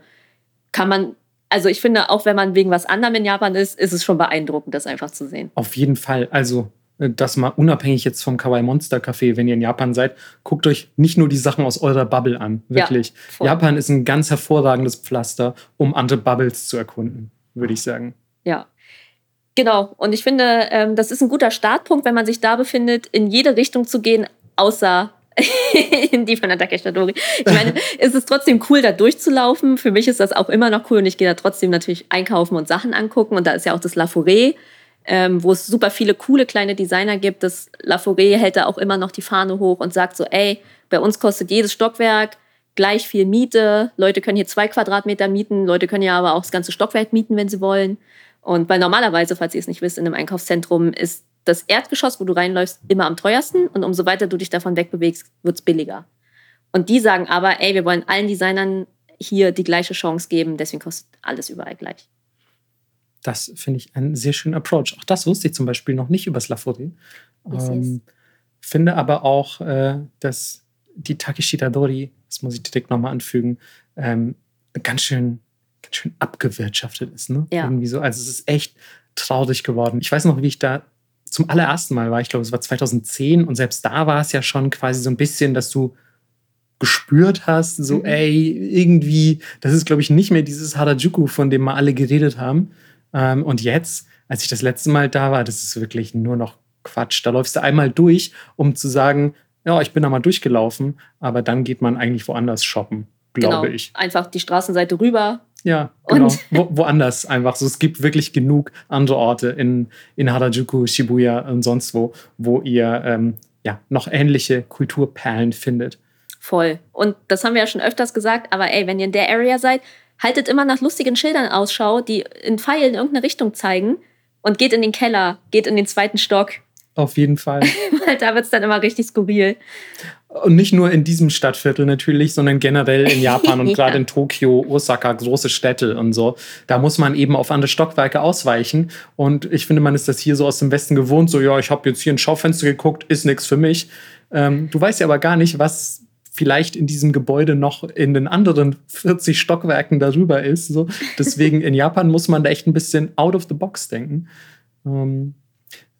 Kann man, also ich finde, auch wenn man wegen was anderem in Japan ist, ist es schon beeindruckend, das einfach zu sehen. Auf jeden Fall. Also äh, das mal unabhängig jetzt vom Kawaii Monster Café, wenn ihr in Japan seid, guckt euch nicht nur die Sachen aus eurer Bubble an. Wirklich. Ja, Japan ist ein ganz hervorragendes Pflaster, um andere Bubbles zu erkunden, würde ich sagen. Ja. Genau. Und ich finde, ähm, das ist ein guter Startpunkt, wenn man sich da befindet, in jede Richtung zu gehen, außer in die von der Takeshita-Dori. Ich meine, es ist trotzdem cool, da durchzulaufen. Für mich ist das auch immer noch cool und ich gehe da trotzdem natürlich einkaufen und Sachen angucken. Und da ist ja auch das La Forêt ähm, wo es super viele coole kleine Designer gibt. Das La Forêt hält da auch immer noch die Fahne hoch und sagt so, ey, bei uns kostet jedes Stockwerk gleich viel Miete. Leute können hier zwei Quadratmeter mieten, Leute können ja aber auch das ganze Stockwerk mieten, wenn sie wollen. Und weil normalerweise, falls ihr es nicht wisst, in einem Einkaufszentrum ist das Erdgeschoss, wo du reinläufst, immer am teuersten. Und umso weiter du dich davon wegbewegst, wird es billiger. Und die sagen aber, ey, wir wollen allen Designern hier die gleiche Chance geben, deswegen kostet alles überall gleich. Das finde ich einen sehr schönen Approach. Auch das wusste ich zum Beispiel noch nicht über Slaforin. Ähm, finde aber auch, äh, dass die Takeshita Dori, das muss ich direkt nochmal anfügen, ähm, ganz schön, ganz schön abgewirtschaftet ist. Ne? Ja. Irgendwie so. Also es ist echt traurig geworden. Ich weiß noch, wie ich da zum allerersten Mal war. Ich glaube, es war 2010 und selbst da war es ja schon quasi so ein bisschen, dass du gespürt hast, so, mhm. ey, irgendwie, das ist, glaube ich, nicht mehr dieses Harajuku, von dem wir alle geredet haben. Ähm, und jetzt, als ich das letzte Mal da war, das ist wirklich nur noch Quatsch. Da läufst du einmal durch, um zu sagen, ja, ich bin da mal durchgelaufen, aber dann geht man eigentlich woanders shoppen, glaube genau. ich. Einfach die Straßenseite rüber. Ja, genau. Wo, woanders einfach. So, es gibt wirklich genug andere Orte in, in Harajuku, Shibuya und sonst wo, wo ihr ähm, ja, noch ähnliche Kulturperlen findet. Voll. Und das haben wir ja schon öfters gesagt, aber ey, wenn ihr in der Area seid, haltet immer nach lustigen Schildern Ausschau, die in Pfeilen in irgendeine Richtung zeigen und geht in den Keller, geht in den zweiten Stock. Auf jeden Fall. Weil da wird es dann immer richtig skurril. Und nicht nur in diesem Stadtviertel natürlich, sondern generell in Japan und ja. gerade in Tokio, Osaka, große Städte und so. Da muss man eben auf andere Stockwerke ausweichen. Und ich finde, man ist das hier so aus dem Westen gewohnt. So, ja, ich habe jetzt hier ein Schaufenster geguckt, ist nichts für mich. Ähm, du weißt ja aber gar nicht, was vielleicht in diesem Gebäude noch in den anderen 40 Stockwerken darüber ist. So. Deswegen in Japan muss man da echt ein bisschen out of the box denken. Ähm,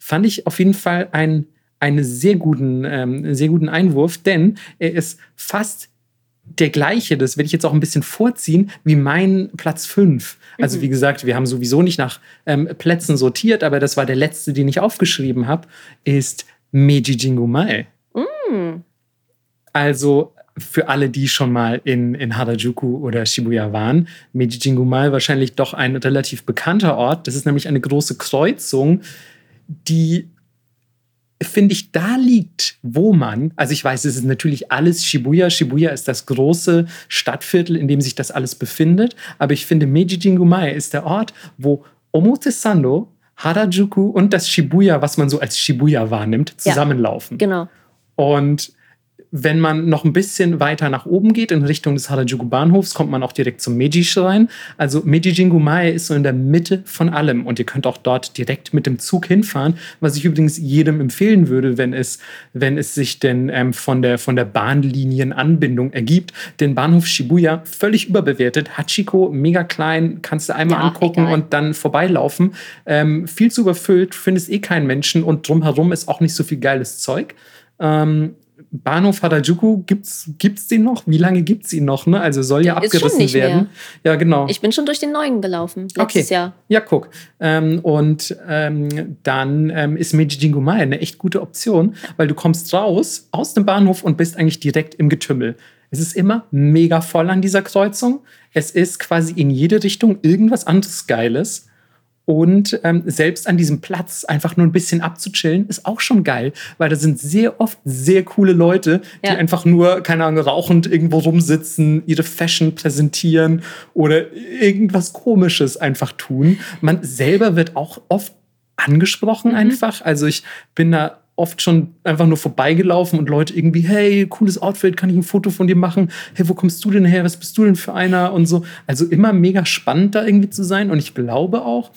fand ich auf jeden Fall ein einen sehr guten, ähm, sehr guten Einwurf, denn er ist fast der gleiche, das werde ich jetzt auch ein bisschen vorziehen, wie mein Platz 5. Also mhm. wie gesagt, wir haben sowieso nicht nach ähm, Plätzen sortiert, aber das war der letzte, den ich aufgeschrieben habe, ist Meiji Jingumae. Mhm. Also für alle, die schon mal in, in Harajuku oder Shibuya waren, Meiji Jingumae wahrscheinlich doch ein relativ bekannter Ort. Das ist nämlich eine große Kreuzung, die finde ich, da liegt, wo man, also ich weiß, es ist natürlich alles Shibuya. Shibuya ist das große Stadtviertel, in dem sich das alles befindet. Aber ich finde, Meiji Jingumae ist der Ort, wo Omotesando, Harajuku und das Shibuya, was man so als Shibuya wahrnimmt, zusammenlaufen. Ja, genau. Und wenn man noch ein bisschen weiter nach oben geht, in Richtung des Harajuku Bahnhofs, kommt man auch direkt zum Meiji-Schrein. Also Meiji Jingumae ist so in der Mitte von allem und ihr könnt auch dort direkt mit dem Zug hinfahren, was ich übrigens jedem empfehlen würde, wenn es, wenn es sich denn ähm, von, der, von der Bahnlinienanbindung ergibt. Den Bahnhof Shibuya völlig überbewertet. Hachiko, mega klein, kannst du einmal ja, angucken egal. und dann vorbeilaufen. Ähm, viel zu überfüllt, findest eh keinen Menschen und drumherum ist auch nicht so viel geiles Zeug. Ähm, Bahnhof Harajuku, gibt's, gibt's den noch? Wie lange gibt's ihn noch? Ne? Also soll ja abgerissen werden. Mehr. Ja, genau. Ich bin schon durch den neuen gelaufen, letztes okay. Jahr. Ja, guck. Ähm, und ähm, dann ähm, ist Meiji Jingumae eine echt gute Option, weil du kommst raus aus dem Bahnhof und bist eigentlich direkt im Getümmel. Es ist immer mega voll an dieser Kreuzung. Es ist quasi in jede Richtung irgendwas anderes Geiles. Und ähm, selbst an diesem Platz einfach nur ein bisschen abzuchillen, ist auch schon geil, weil da sind sehr oft sehr coole Leute, die ja. einfach nur, keine Ahnung, rauchend irgendwo rumsitzen, ihre Fashion präsentieren oder irgendwas Komisches einfach tun. Man selber wird auch oft angesprochen mhm. einfach. Also ich bin da oft schon einfach nur vorbeigelaufen und Leute irgendwie, hey, cooles Outfit, kann ich ein Foto von dir machen? Hey, wo kommst du denn her? Was bist du denn für einer? Und so. Also immer mega spannend da irgendwie zu sein. Und ich glaube auch,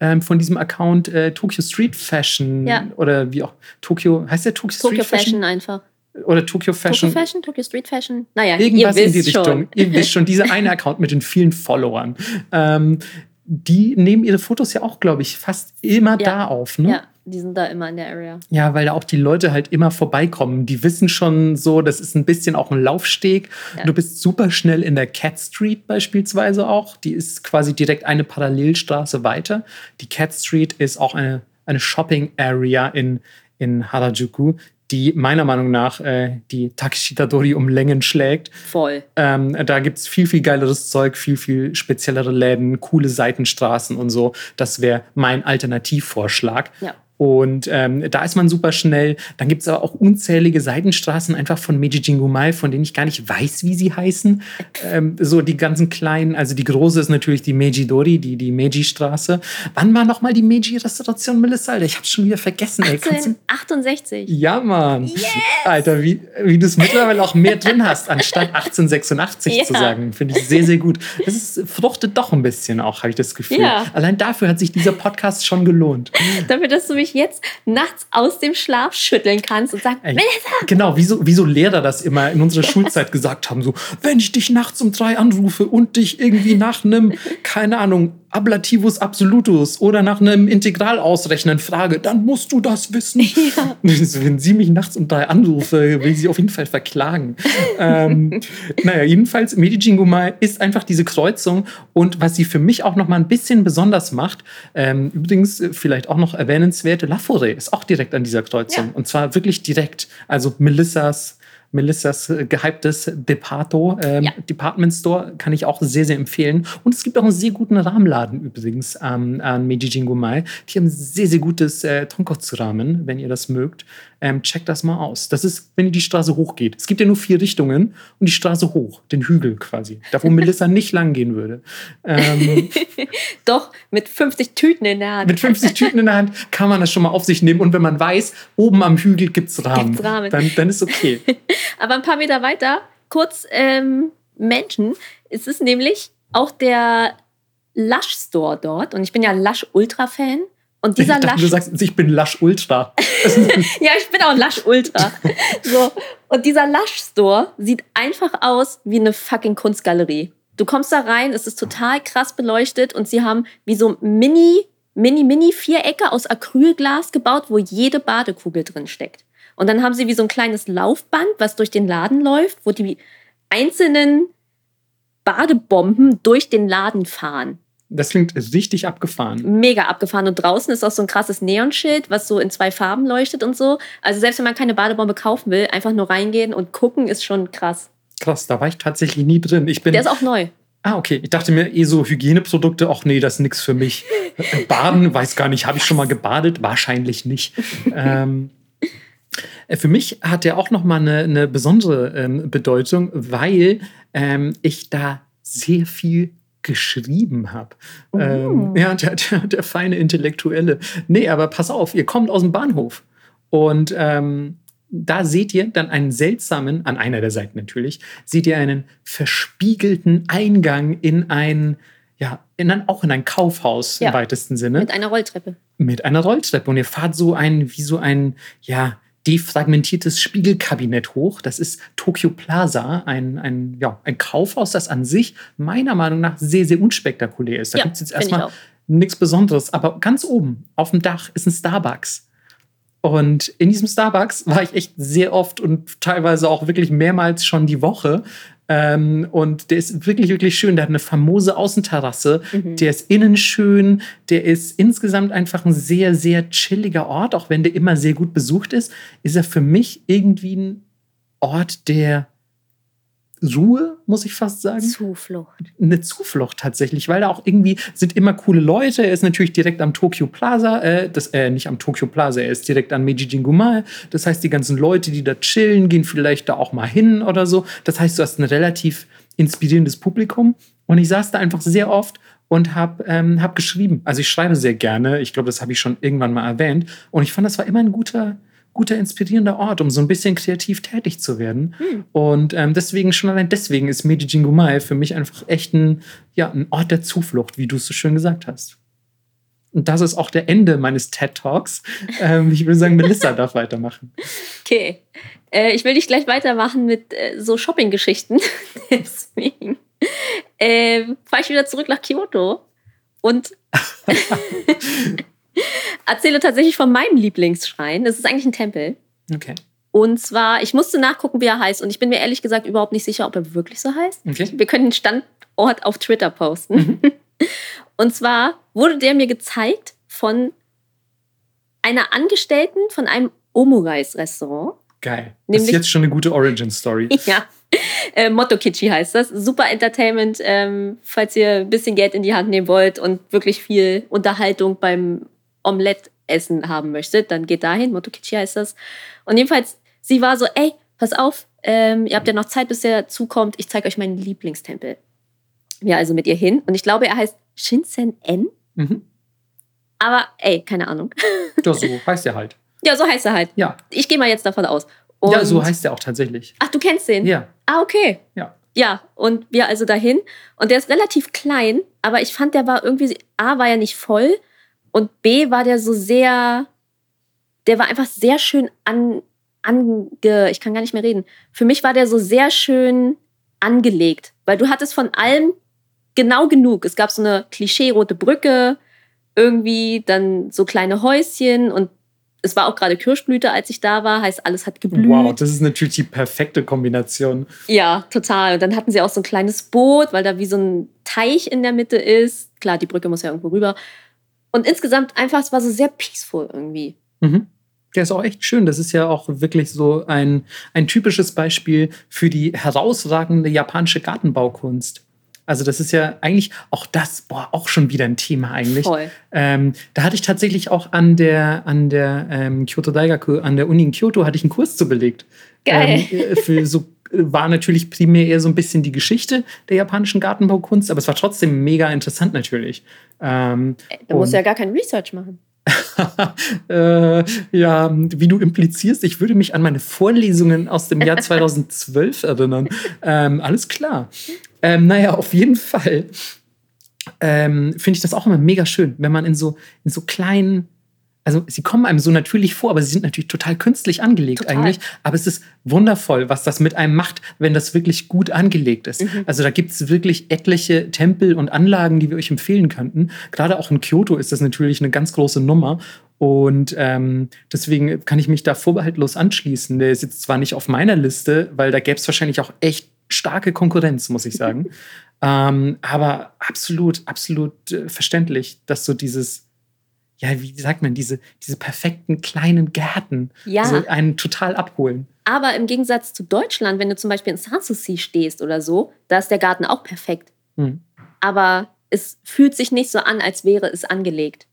ähm, von diesem Account äh, Tokyo Street Fashion ja. oder wie auch Tokyo, heißt der Tokyo, Tokyo Street Fashion? Fashion einfach. Oder Tokyo Fashion. Tokyo Fashion, Tokyo Street Fashion. Naja, irgendwas in die Richtung. Schon. Ihr wisst schon, dieser eine Account mit den vielen Followern. Ähm, die nehmen ihre Fotos ja auch, glaube ich, fast immer ja. da auf. Ne? Ja, die sind da immer in der Area. Ja, weil da auch die Leute halt immer vorbeikommen. Die wissen schon so, das ist ein bisschen auch ein Laufsteg. Ja. Du bist super schnell in der Cat Street beispielsweise auch. Die ist quasi direkt eine Parallelstraße weiter. Die Cat Street ist auch eine, eine Shopping Area in, in Harajuku, die meiner Meinung nach äh, die Takeshita-Dori um Längen schlägt. Voll. Ähm, da gibt es viel, viel geileres Zeug, viel, viel speziellere Läden, coole Seitenstraßen und so. Das wäre mein Alternativvorschlag. Ja. Und ähm, da ist man super schnell. Dann gibt es aber auch unzählige Seitenstraßen einfach von Meiji Jingumae, von denen ich gar nicht weiß, wie sie heißen. Ähm, so die ganzen kleinen, also die große ist natürlich die Meiji Dori, die, die Meiji-Straße. Wann war nochmal die Meiji-Restauration Melissa? Alter, ich hab's schon wieder vergessen. 1868. Ja, Mann. Yes. Alter, wie, wie du es mittlerweile auch mehr drin hast, anstatt 1886 ja. zu sagen. Finde ich sehr, sehr gut. Das ist, fruchtet doch ein bisschen auch, habe ich das Gefühl. Ja. Allein dafür hat sich dieser Podcast schon gelohnt. Dafür, dass du mich jetzt nachts aus dem Schlaf schütteln kannst und sagen, Ey, Melissa! Genau, wie so, wie so Lehrer das immer in unserer Schulzeit gesagt haben, so, wenn ich dich nachts um drei anrufe und dich irgendwie nach einem, keine Ahnung, Ablativus Absolutus oder nach einem Integral ausrechnen frage, dann musst du das wissen. Ja. Wenn sie mich nachts um drei anrufe, will sie auf jeden Fall verklagen. ähm, naja, jedenfalls, Medijingumai ist einfach diese Kreuzung und was sie für mich auch noch mal ein bisschen besonders macht, ähm, übrigens vielleicht auch noch erwähnenswert, La Forêt ist auch direkt an dieser Kreuzung ja. und zwar wirklich direkt. Also Melissas Melissas gehyptes Depato, ähm, ja. Department Store, kann ich auch sehr, sehr empfehlen. Und es gibt auch einen sehr guten Rahmenladen übrigens ähm, an Meiji Jingumai. Die haben sehr, sehr gutes äh, Tonkotsu-Ramen, wenn ihr das mögt ähm, checkt das mal aus. Das ist, wenn ihr die Straße hochgeht. Es gibt ja nur vier Richtungen und die Straße hoch, den Hügel quasi. Da, wo Melissa nicht lang gehen würde. Ähm, Doch, mit 50 Tüten in der Hand. Mit 50 Tüten in der Hand kann man das schon mal auf sich nehmen. Und wenn man weiß, oben am Hügel gibt es Rahmen, Rahmen. Dann, dann ist okay. Aber ein paar Meter weiter, kurz ähm, Menschen, ist es nämlich auch der Lush Store dort. Und ich bin ja Lush Ultra Fan. Und dieser ich dachte, Lush. Du sagst, ich bin Lush Ultra. ja, ich bin auch Lush Ultra. so. Und dieser Lush Store sieht einfach aus wie eine fucking Kunstgalerie. Du kommst da rein, es ist total krass beleuchtet und sie haben wie so Mini, Mini, Mini Vierecke aus Acrylglas gebaut, wo jede Badekugel drin steckt. Und dann haben sie wie so ein kleines Laufband, was durch den Laden läuft, wo die einzelnen Badebomben durch den Laden fahren. Das klingt richtig abgefahren. Mega abgefahren. Und draußen ist auch so ein krasses Neonschild, was so in zwei Farben leuchtet und so. Also selbst wenn man keine Badebombe kaufen will, einfach nur reingehen und gucken, ist schon krass. Krass, da war ich tatsächlich nie drin. Ich bin Der ist auch neu. Ah, okay. Ich dachte mir eh so Hygieneprodukte, ach nee, das ist nichts für mich. Baden, weiß gar nicht, habe ich schon mal gebadet? Wahrscheinlich nicht. ähm, äh, für mich hat er auch noch mal eine, eine besondere ähm, Bedeutung, weil ähm, ich da sehr viel geschrieben habe. Oh. Ähm, ja, der, der, der, feine Intellektuelle. Nee, aber pass auf, ihr kommt aus dem Bahnhof und ähm, da seht ihr dann einen seltsamen, an einer der Seiten natürlich, seht ihr einen verspiegelten Eingang in ein, ja, in ein, auch in ein Kaufhaus ja, im weitesten Sinne. Mit einer Rolltreppe. Mit einer Rolltreppe. Und ihr fahrt so ein, wie so ein, ja, defragmentiertes Spiegelkabinett hoch. Das ist Tokyo Plaza, ein, ein, ja, ein Kaufhaus, das an sich meiner Meinung nach sehr, sehr unspektakulär ist. Da ja, gibt es jetzt erstmal nichts Besonderes. Aber ganz oben auf dem Dach ist ein Starbucks. Und in diesem Starbucks war ich echt sehr oft und teilweise auch wirklich mehrmals schon die Woche. Ähm, und der ist wirklich, wirklich schön. Der hat eine famose Außenterrasse. Mhm. Der ist innen schön. Der ist insgesamt einfach ein sehr, sehr chilliger Ort. Auch wenn der immer sehr gut besucht ist, ist er für mich irgendwie ein Ort der Ruhe, muss ich fast sagen. Zuflucht. Eine Zuflucht tatsächlich, weil da auch irgendwie sind immer coole Leute. Er ist natürlich direkt am Tokyo Plaza, äh, das, äh, nicht am Tokyo Plaza, er ist direkt an Meiji Jingumae. Das heißt, die ganzen Leute, die da chillen, gehen vielleicht da auch mal hin oder so. Das heißt, du hast ein relativ inspirierendes Publikum. Und ich saß da einfach sehr oft und habe ähm, hab geschrieben. Also ich schreibe sehr gerne. Ich glaube, das habe ich schon irgendwann mal erwähnt. Und ich fand, das war immer ein guter, guter, inspirierender Ort, um so ein bisschen kreativ tätig zu werden. Hm. Und ähm, deswegen, schon allein deswegen ist Meiji Jingumae für mich einfach echt ein, ja, ein Ort der Zuflucht, wie du es so schön gesagt hast. Und das ist auch der Ende meines TED Talks. Ähm, ich würde sagen, Melissa darf weitermachen. Okay. Äh, ich will dich gleich weitermachen mit äh, so Shopping-Geschichten. Deswegen äh, fahre ich wieder zurück nach Kyoto und erzähle tatsächlich von meinem Lieblingsschrein. Das ist eigentlich ein Tempel. Okay. Und zwar, ich musste nachgucken, wie er heißt. Und ich bin mir ehrlich gesagt überhaupt nicht sicher, ob er wirklich so heißt. Okay. Wir können den Standort auf Twitter posten. Mhm. Und zwar wurde der mir gezeigt von einer Angestellten von einem Omurice-Restaurant. Geil. das ist jetzt schon eine gute Origin-Story. ja. Äh, Motto Kitschy heißt das. Super Entertainment, ähm, falls ihr ein bisschen Geld in die Hand nehmen wollt und wirklich viel Unterhaltung beim Omelette-Essen haben möchtet, dann geht dahin. Motokichi heißt das. Und jedenfalls, sie war so, ey, pass auf, ähm, ihr habt ja noch Zeit, bis er zukommt. Ich zeige euch meinen Lieblingstempel. Wir also mit ihr hin. Und ich glaube, er heißt Shinsen-En. Mhm. Aber ey, keine Ahnung. Ja, so heißt er halt. Ja, so heißt er halt. Ja. Ich gehe mal jetzt davon aus. Und ja, so heißt er auch tatsächlich. Ach, du kennst den? Ja. Ah, okay. Ja. Ja, und wir also dahin. Und der ist relativ klein, aber ich fand, der war irgendwie, A, war ja nicht voll und B war der so sehr, der war einfach sehr schön an, ange, ich kann gar nicht mehr reden. Für mich war der so sehr schön angelegt, weil du hattest von allem genau genug. Es gab so eine klischee-rote Brücke, irgendwie dann so kleine Häuschen und es war auch gerade Kirschblüte, als ich da war, heißt alles hat geblüht. Wow, das ist natürlich die perfekte Kombination. Ja, total. Und dann hatten sie auch so ein kleines Boot, weil da wie so ein Teich in der Mitte ist. Klar, die Brücke muss ja irgendwo rüber. Und insgesamt einfach, es war so sehr peaceful irgendwie. Mhm. Der ist auch echt schön. Das ist ja auch wirklich so ein, ein typisches Beispiel für die herausragende japanische Gartenbaukunst. Also das ist ja eigentlich auch das, boah, auch schon wieder ein Thema eigentlich. Voll. Ähm, da hatte ich tatsächlich auch an der, an der ähm, Kyoto Daigaku, an der Uni in Kyoto, hatte ich einen Kurs zu belegt. Geil. Ähm, für so war natürlich primär eher so ein bisschen die Geschichte der japanischen Gartenbaukunst, aber es war trotzdem mega interessant natürlich. Ähm, da musst du ja gar kein Research machen. äh, ja, wie du implizierst, ich würde mich an meine Vorlesungen aus dem Jahr 2012 erinnern. Ähm, alles klar. Ähm, naja, auf jeden Fall ähm, finde ich das auch immer mega schön, wenn man in so, in so kleinen also sie kommen einem so natürlich vor, aber sie sind natürlich total künstlich angelegt total. eigentlich. Aber es ist wundervoll, was das mit einem macht, wenn das wirklich gut angelegt ist. Mhm. Also da gibt es wirklich etliche Tempel und Anlagen, die wir euch empfehlen könnten. Gerade auch in Kyoto ist das natürlich eine ganz große Nummer. Und ähm, deswegen kann ich mich da vorbehaltlos anschließen. Der ist jetzt zwar nicht auf meiner Liste, weil da gäbe es wahrscheinlich auch echt starke Konkurrenz, muss ich sagen. ähm, aber absolut, absolut äh, verständlich, dass so dieses ja, wie sagt man, diese, diese perfekten kleinen Gärten ja. so einen total abholen. Aber im Gegensatz zu Deutschland, wenn du zum Beispiel in Sanssouci stehst oder so, da ist der Garten auch perfekt. Hm. Aber es fühlt sich nicht so an, als wäre es angelegt.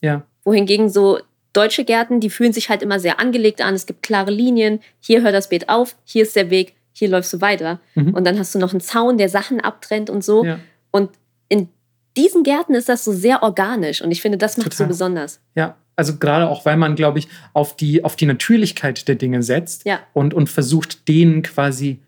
Ja. Wohingegen so deutsche Gärten, die fühlen sich halt immer sehr angelegt an. Es gibt klare Linien. Hier hört das Beet auf, hier ist der Weg, hier läufst du weiter. Mhm. Und dann hast du noch einen Zaun, der Sachen abtrennt und so. Ja. Und in diesen Gärten ist das so sehr organisch und ich finde, das macht Total. so besonders. Ja, also gerade auch, weil man, glaube ich, auf die, auf die Natürlichkeit der Dinge setzt ja. und, und versucht, denen quasi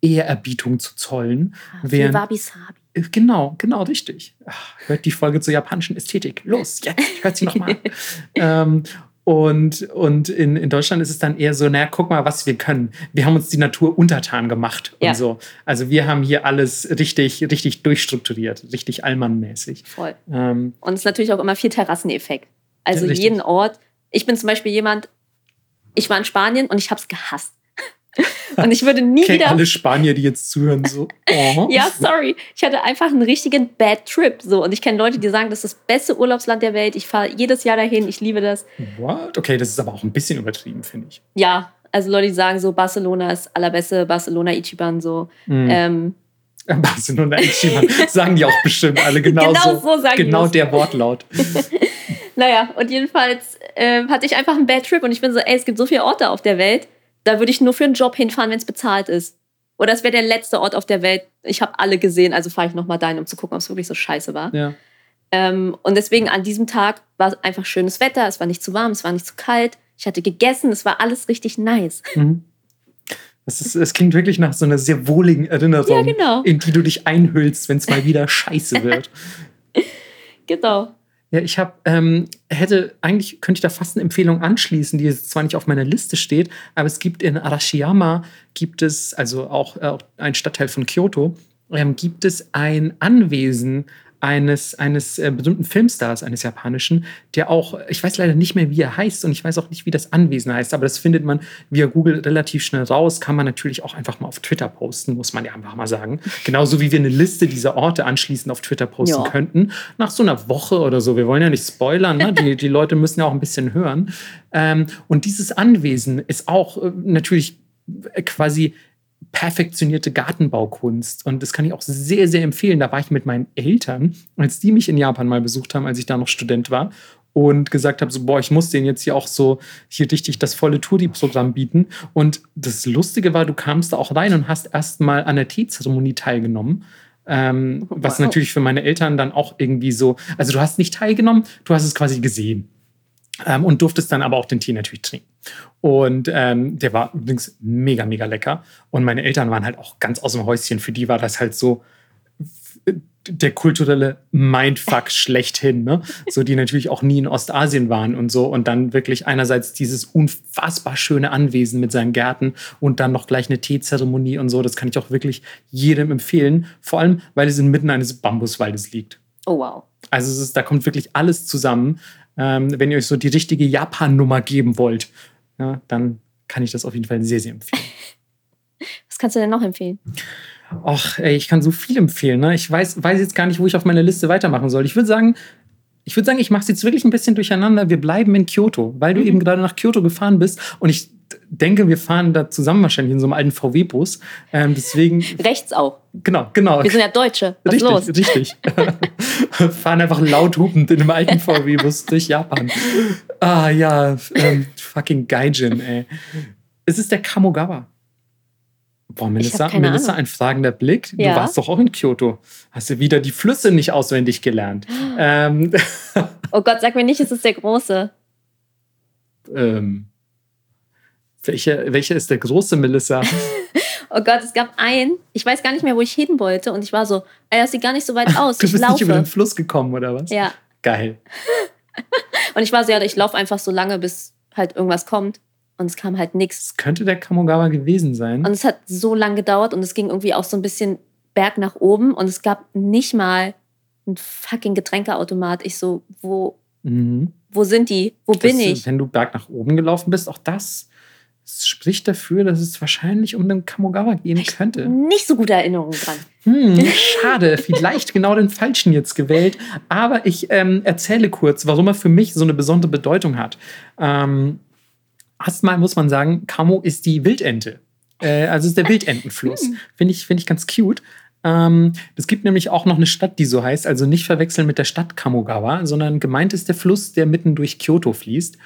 Ehrerbietung zu zollen. Ah, während, Wabi-Sabi. Äh, genau, genau, richtig. Ach, hört die Folge zur japanischen Ästhetik. Los, jetzt hört sie nochmal. ähm, und, und in, in Deutschland ist es dann eher so, naja, guck mal, was wir können. Wir haben uns die Natur untertan gemacht und ja. so. Also wir haben hier alles richtig, richtig durchstrukturiert, richtig allmannmäßig. Voll. Ähm, und es ist natürlich auch immer viel Terrasseneffekt. Also ja, jeden Ort. Ich bin zum Beispiel jemand, ich war in Spanien und ich habe es gehasst. Und ich würde nie Kennt wieder. alle Spanier, die jetzt zuhören, so. Oh. ja, sorry. Ich hatte einfach einen richtigen Bad Trip. So. Und ich kenne Leute, die sagen, das ist das beste Urlaubsland der Welt. Ich fahre jedes Jahr dahin. Ich liebe das. What? Okay, das ist aber auch ein bisschen übertrieben, finde ich. Ja, also Leute, die sagen so, Barcelona ist allerbeste, Barcelona Ichiban so. Mm. Ähm, Barcelona Ichiban sagen die auch bestimmt alle genau, genau so. so sagen genau der Wortlaut. naja, und jedenfalls äh, hatte ich einfach einen Bad Trip und ich bin so, ey, es gibt so viele Orte auf der Welt da würde ich nur für einen Job hinfahren, wenn es bezahlt ist. Oder es wäre der letzte Ort auf der Welt. Ich habe alle gesehen, also fahre ich nochmal dahin, um zu gucken, ob es wirklich so scheiße war. Ja. Ähm, und deswegen an diesem Tag war einfach schönes Wetter, es war nicht zu warm, es war nicht zu kalt. Ich hatte gegessen, es war alles richtig nice. Mhm. Das, ist, das klingt wirklich nach so einer sehr wohligen Erinnerung, ja, genau. in die du dich einhüllst, wenn es mal wieder scheiße wird. genau. Ja, ich habe, ähm, hätte, eigentlich könnte ich da fast eine Empfehlung anschließen, die zwar nicht auf meiner Liste steht, aber es gibt in Arashiyama, gibt es, also auch, äh, ein Stadtteil von Kyoto, ähm, gibt es ein Anwesen eines, eines äh, berühmten Filmstars, eines japanischen, der auch, ich weiß leider nicht mehr, wie er heißt und ich weiß auch nicht, wie das Anwesen heißt, aber das findet man via Google relativ schnell raus, kann man natürlich auch einfach mal auf Twitter posten, muss man ja einfach mal sagen. Genauso wie wir eine Liste dieser Orte anschließend auf Twitter posten ja. könnten. Nach so einer Woche oder so, wir wollen ja nicht spoilern, ne? die, die Leute müssen ja auch ein bisschen hören. Ähm, und dieses Anwesen ist auch äh, natürlich quasi perfektionierte Gartenbaukunst. Und das kann ich auch sehr, sehr empfehlen. Da war ich mit meinen Eltern, als die mich in Japan mal besucht haben, als ich da noch Student war. Und gesagt habe, so, boah, ich muss denen jetzt hier auch so hier richtig das volle Touri-Programm bieten. Und das Lustige war, du kamst da auch rein und hast erstmal an der Teezeremonie teilgenommen. Ähm, was natürlich für meine Eltern dann auch irgendwie so, also du hast nicht teilgenommen, du hast es quasi gesehen. Ähm, und durftest dann aber auch den Tee natürlich trinken. Und ähm, der war übrigens mega, mega lecker. Und meine Eltern waren halt auch ganz aus dem Häuschen. Für die war das halt so der kulturelle Mindfuck schlechthin, ne? So, die natürlich auch nie in Ostasien waren und so. Und dann wirklich einerseits dieses unfassbar schöne Anwesen mit seinen Gärten und dann noch gleich eine Teezeremonie und so. Das kann ich auch wirklich jedem empfehlen. Vor allem, weil es inmitten eines Bambuswaldes liegt. Oh, wow. Also, es ist, da kommt wirklich alles zusammen ähm, wenn ihr euch so die richtige Japan-Nummer geben wollt, ja, dann kann ich das auf jeden Fall sehr, sehr empfehlen. Was kannst du denn noch empfehlen? Ach, ey, ich kann so viel empfehlen. Ne? Ich weiß, weiß jetzt gar nicht, wo ich auf meiner Liste weitermachen soll. Ich würde sagen, ich würde sagen, ich mache es jetzt wirklich ein bisschen durcheinander. Wir bleiben in Kyoto, weil du mhm. eben gerade nach Kyoto gefahren bist. Und ich denke, wir fahren da zusammen wahrscheinlich in so einem alten VW-Bus. Ähm, deswegen. Rechts auch. Genau, genau. Wir sind ja Deutsche. Was richtig, los? richtig. fahren einfach laut hupend in einem alten VW-Bus durch Japan. Ah ja, ähm, fucking Gaijin, ey. Es ist der Kamogawa. Boah, Melissa, Melissa ein fragender Blick. Ja. Du warst doch auch in Kyoto. Hast du wieder die Flüsse nicht auswendig gelernt? ähm. oh Gott, sag mir nicht, es ist der große. Ähm, welcher, welcher ist der große Melissa? oh Gott, es gab einen, ich weiß gar nicht mehr, wo ich hin wollte und ich war so, ey, das sieht gar nicht so weit aus. du bist laufe. nicht über den Fluss gekommen, oder was? Ja. Geil. und ich war so, ja, ich laufe einfach so lange, bis halt irgendwas kommt. Und es kam halt nichts. Es könnte der Kamogawa gewesen sein. Und es hat so lange gedauert und es ging irgendwie auch so ein bisschen Berg nach oben und es gab nicht mal ein fucking Getränkeautomat. Ich so, wo, mhm. wo sind die? Wo das, bin ich? Wenn du Berg nach oben gelaufen bist, auch das das spricht dafür, dass es wahrscheinlich um den Kamogawa gehen ich könnte. Nicht so gute Erinnerungen dran. Hm, schade, vielleicht genau den falschen jetzt gewählt. Aber ich ähm, erzähle kurz, warum er für mich so eine besondere Bedeutung hat. Ähm, erstmal muss man sagen, Kamo ist die Wildente. Äh, also ist der Wildentenfluss. Hm. Finde ich, find ich ganz cute. Ähm, es gibt nämlich auch noch eine Stadt, die so heißt, also nicht verwechseln mit der Stadt Kamogawa, sondern gemeint ist der Fluss, der mitten durch Kyoto fließt.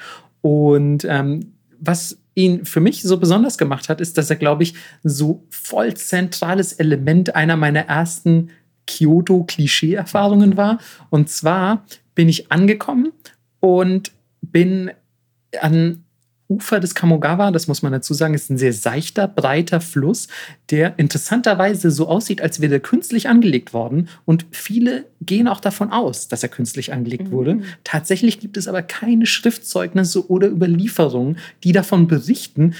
Und ähm, was ihn für mich so besonders gemacht hat, ist, dass er, glaube ich, so voll zentrales Element einer meiner ersten Kyoto-Klischee-Erfahrungen war. Und zwar bin ich angekommen und bin an Ufer des Kamogawa, das muss man dazu sagen, ist ein sehr seichter, breiter Fluss, der interessanterweise so aussieht, als wäre er künstlich angelegt worden. Und viele gehen auch davon aus, dass er künstlich angelegt mhm. wurde. Tatsächlich gibt es aber keine Schriftzeugnisse oder Überlieferungen, die davon berichten,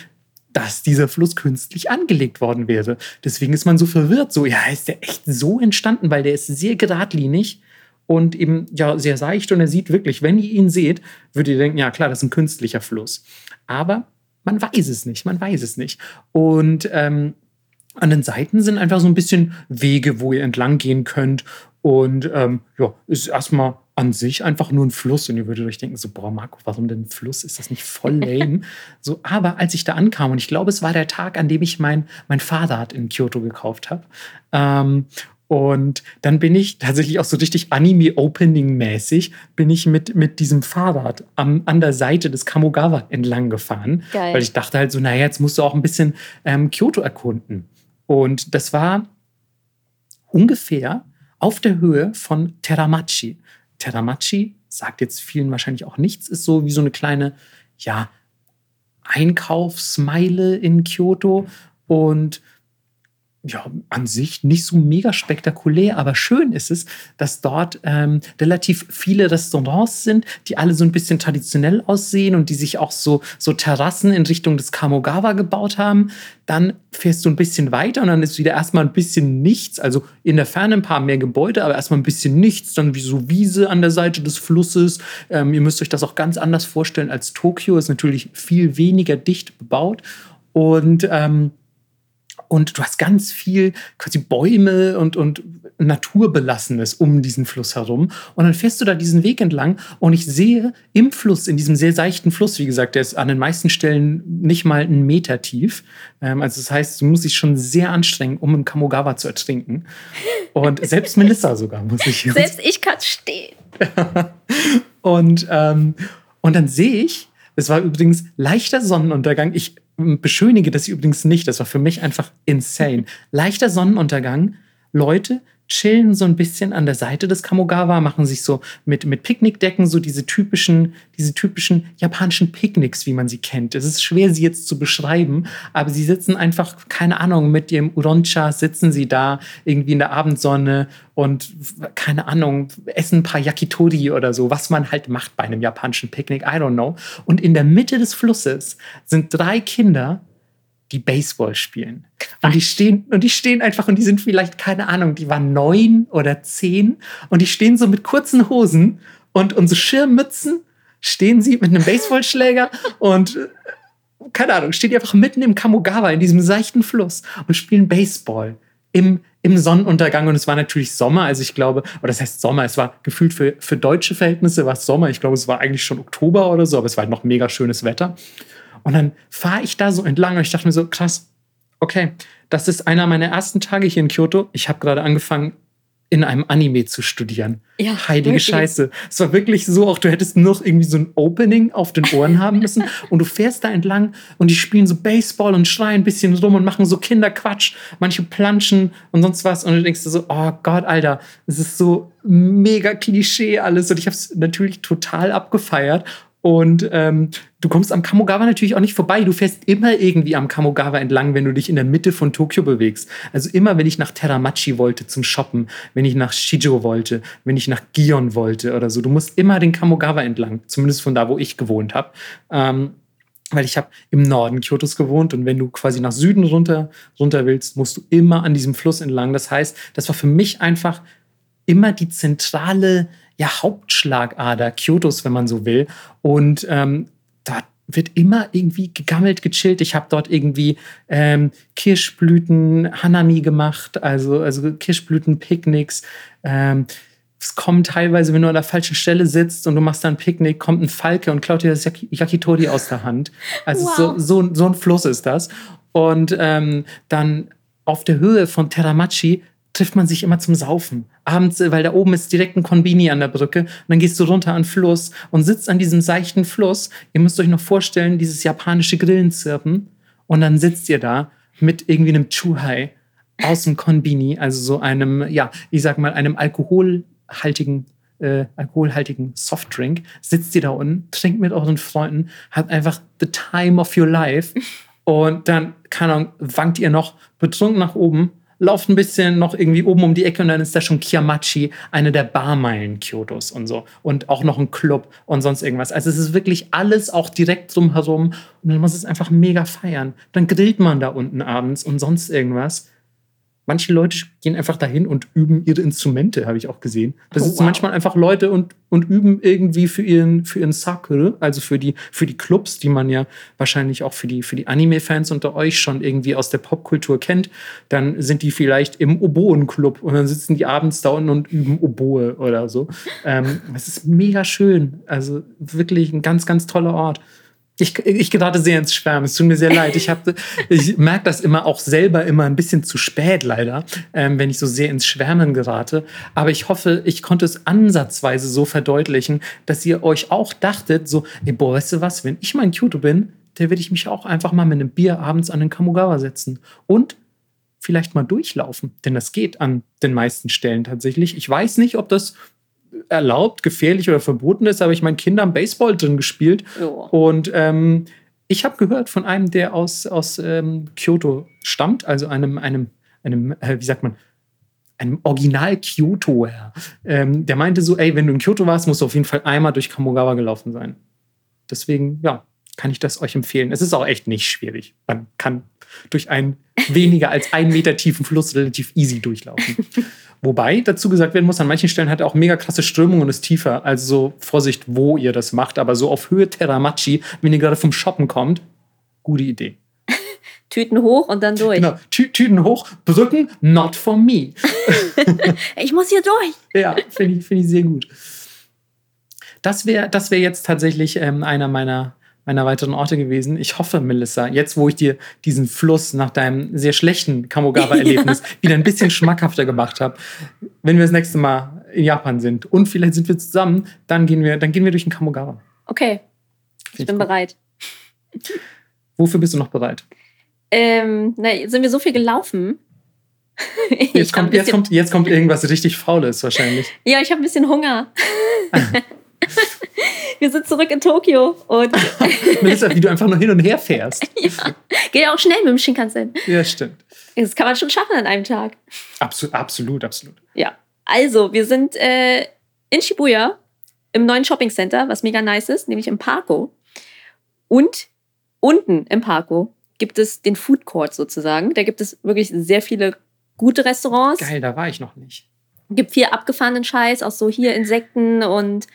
dass dieser Fluss künstlich angelegt worden wäre. Deswegen ist man so verwirrt. So, ja, ist der echt so entstanden, weil der ist sehr geradlinig und eben ja sehr seicht und er sieht wirklich, wenn ihr ihn seht, würdet ihr denken, ja klar, das ist ein künstlicher Fluss. Aber man weiß es nicht, man weiß es nicht. Und ähm, an den Seiten sind einfach so ein bisschen Wege, wo ihr entlang gehen könnt. Und ähm, ja, ist erstmal an sich einfach nur ein Fluss. Und ihr würdet euch denken, so, boah, Marco, warum denn ein Fluss? Ist das nicht voll lame? so, aber als ich da ankam, und ich glaube, es war der Tag, an dem ich mein, mein Fahrrad in Kyoto gekauft habe. Ähm, und dann bin ich tatsächlich auch so richtig Anime-Opening-mäßig, bin ich mit, mit diesem Fahrrad am, an der Seite des Kamogawa entlang gefahren. Geil. Weil ich dachte halt so, naja, jetzt musst du auch ein bisschen ähm, Kyoto erkunden. Und das war ungefähr auf der Höhe von Teramachi. Teramachi sagt jetzt vielen wahrscheinlich auch nichts, ist so wie so eine kleine, ja, Einkaufsmeile in Kyoto. Und ja, an sich nicht so mega spektakulär, aber schön ist es, dass dort ähm, relativ viele Restaurants sind, die alle so ein bisschen traditionell aussehen und die sich auch so, so Terrassen in Richtung des Kamogawa gebaut haben. Dann fährst du ein bisschen weiter und dann ist wieder erstmal ein bisschen nichts, also in der Ferne ein paar mehr Gebäude, aber erstmal ein bisschen nichts, dann wie so Wiese an der Seite des Flusses. Ähm, ihr müsst euch das auch ganz anders vorstellen als Tokio, ist natürlich viel weniger dicht bebaut und ähm, und du hast ganz viel quasi Bäume und, und Naturbelassenes um diesen Fluss herum. Und dann fährst du da diesen Weg entlang und ich sehe im Fluss, in diesem sehr seichten Fluss, wie gesagt, der ist an den meisten Stellen nicht mal einen Meter tief. Ähm, also das heißt, du musst dich schon sehr anstrengen, um im Kamogawa zu ertrinken. Und selbst Melissa sogar muss ich. Selbst ich kann stehen. und, ähm, und dann sehe ich, es war übrigens leichter Sonnenuntergang. Ich beschönige das übrigens nicht. Das war für mich einfach insane. Leichter Sonnenuntergang, Leute chillen so ein bisschen an der Seite des Kamogawa, machen sich so mit, mit Picknickdecken so diese typischen, diese typischen japanischen Picknicks, wie man sie kennt. Es ist schwer, sie jetzt zu beschreiben, aber sie sitzen einfach, keine Ahnung, mit ihrem Uroncha sitzen sie da irgendwie in der Abendsonne und keine Ahnung, essen ein paar Yakitori oder so, was man halt macht bei einem japanischen Picknick, I don't know. Und in der Mitte des Flusses sind drei Kinder, die Baseball spielen. Und die stehen, und die stehen einfach, und die sind vielleicht, keine Ahnung, die waren neun oder zehn, und die stehen so mit kurzen Hosen und, und so Schirmmützen, stehen sie mit einem Baseballschläger und keine Ahnung, stehen die einfach mitten im Kamogawa, in diesem seichten Fluss und spielen Baseball im, im Sonnenuntergang. Und es war natürlich Sommer, also ich glaube, oder das heißt Sommer, es war gefühlt für, für deutsche Verhältnisse war es Sommer. Ich glaube, es war eigentlich schon Oktober oder so, aber es war halt noch mega schönes Wetter. Und dann fahre ich da so entlang und ich dachte mir so, krass, okay, das ist einer meiner ersten Tage hier in Kyoto. Ich habe gerade angefangen, in einem Anime zu studieren. Ja, Heilige wirklich. Scheiße. Es war wirklich so, auch du hättest noch irgendwie so ein Opening auf den Ohren haben müssen und du fährst da entlang und die spielen so Baseball und schreien ein bisschen rum und machen so Kinderquatsch, manche planschen und sonst was und du denkst dir so, oh Gott, Alter, es ist so mega Klischee alles und ich habe es natürlich total abgefeiert Und ähm, du kommst am Kamogawa natürlich auch nicht vorbei. Du fährst immer irgendwie am Kamogawa entlang, wenn du dich in der Mitte von Tokio bewegst. Also immer, wenn ich nach Teramachi wollte zum Shoppen, wenn ich nach Shijo wollte, wenn ich nach Gion wollte oder so. Du musst immer den Kamogawa entlang, zumindest von da, wo ich gewohnt habe. Ähm, weil ich habe im Norden Kyotos gewohnt und wenn du quasi nach Süden runter, runter willst, musst du immer an diesem Fluss entlang. Das heißt, das war für mich einfach immer die zentrale ja, Hauptschlagader Kyotos, wenn man so will. Und ähm, dort wird immer irgendwie gegammelt, gechillt. Ich habe dort irgendwie ähm, Kirschblüten Hanami gemacht, also, also Kirschblüten-Picknicks. Ähm, es kommt teilweise, wenn du an der falschen Stelle sitzt und du machst dann ein Picknick, kommt ein Falke und klaut dir das Yakitori aus der Hand. Also wow. so, so, so ein Fluss ist das. Und ähm, dann auf der Höhe von Teramachi trifft man sich immer zum Saufen. Abends, weil da oben ist direkt ein Konbini an der Brücke. Und dann gehst du runter an den Fluss und sitzt an diesem seichten Fluss. Ihr müsst euch noch vorstellen, dieses japanische Grillenzirpen. Und dann sitzt ihr da mit irgendwie einem Chuhai aus dem Konbini, also so einem, ja, ich sag mal, einem alkoholhaltigen äh, alkoholhaltigen Softdrink, sitzt ihr da unten, trinkt mit euren Freunden, habt einfach the time of your life und dann, keine Ahnung, wankt ihr noch betrunken nach oben lauft ein bisschen noch irgendwie oben um die Ecke und dann ist da schon Kiamachi, eine der Barmeilen Kyotos und so. Und auch noch ein Club und sonst irgendwas. Also es ist wirklich alles auch direkt drumherum und dann muss es einfach mega feiern. Dann grillt man da unten abends und sonst irgendwas. Manche Leute gehen einfach dahin und üben ihre Instrumente, habe ich auch gesehen. Da oh, sitzen wow. manchmal einfach Leute und, und üben irgendwie für ihren, für ihren Circle, also für die, für die Clubs, die man ja wahrscheinlich auch für die, für die Anime-Fans unter euch schon irgendwie aus der Popkultur kennt. Dann sind die vielleicht im Oboen-Club und dann sitzen die abends da unten und üben Oboe oder so. Ähm, es ist mega schön. Also wirklich ein ganz, ganz toller Ort. Ich, ich gerate sehr ins Schwärmen. Es tut mir sehr leid. Ich, ich merke das immer auch selber immer ein bisschen zu spät, leider, ähm, wenn ich so sehr ins Schwärmen gerate. Aber ich hoffe, ich konnte es ansatzweise so verdeutlichen, dass ihr euch auch dachtet, so, ey, boah, weißt du was, wenn ich mal in Kyoto bin, dann werde ich mich auch einfach mal mit einem Bier abends an den Kamogawa setzen. Und vielleicht mal durchlaufen. Denn das geht an den meisten Stellen tatsächlich. Ich weiß nicht, ob das erlaubt, gefährlich oder verboten ist, aber ich meine, Kinder haben Baseball drin gespielt. Oh. Und ähm, ich habe gehört von einem, der aus, aus ähm, Kyoto stammt, also einem, einem, einem äh, wie sagt man, einem Original Kyoto, ähm, der meinte so, ey, wenn du in Kyoto warst, musst du auf jeden Fall einmal durch Kamogawa gelaufen sein. Deswegen, ja, kann ich das euch empfehlen. Es ist auch echt nicht schwierig. Man kann durch einen weniger als einen Meter tiefen Fluss relativ easy durchlaufen. Wobei dazu gesagt werden muss, an manchen Stellen hat er auch mega krasse Strömungen und ist tiefer. Also so Vorsicht, wo ihr das macht. Aber so auf Höhe Teramachi, wenn ihr gerade vom Shoppen kommt, gute Idee. Tüten hoch und dann durch. Genau, Tü Tüten hoch, Brücken, not for me. ich muss hier durch. Ja, finde ich, find ich sehr gut. Das wäre das wär jetzt tatsächlich ähm, einer meiner meiner weiteren Orte gewesen. Ich hoffe, Melissa, jetzt wo ich dir diesen Fluss nach deinem sehr schlechten Kamogawa-Erlebnis ja. wieder ein bisschen schmackhafter gemacht habe, wenn wir das nächste Mal in Japan sind und vielleicht sind wir zusammen, dann gehen wir, dann gehen wir durch den Kamogawa. Okay, ich, ich bin gut. bereit. Wofür bist du noch bereit? Ähm, na, sind wir so viel gelaufen? jetzt, kommt, jetzt, kommt, jetzt kommt irgendwas richtig Faules wahrscheinlich. Ja, ich habe ein bisschen Hunger. wir sind zurück in Tokio und. Melissa, wie du einfach nur hin und her fährst. ja. Geht ja auch schnell mit dem Shinkansen. Ja, stimmt. Das kann man schon schaffen an einem Tag. Absolut, absolut, absolut. Ja. Also, wir sind äh, in Shibuya im neuen Shopping Center, was mega nice ist, nämlich im Parko. Und unten im Parko gibt es den Food Court sozusagen. Da gibt es wirklich sehr viele gute Restaurants. Geil, da war ich noch nicht. Gibt viel abgefahrenen Scheiß, auch so hier Insekten und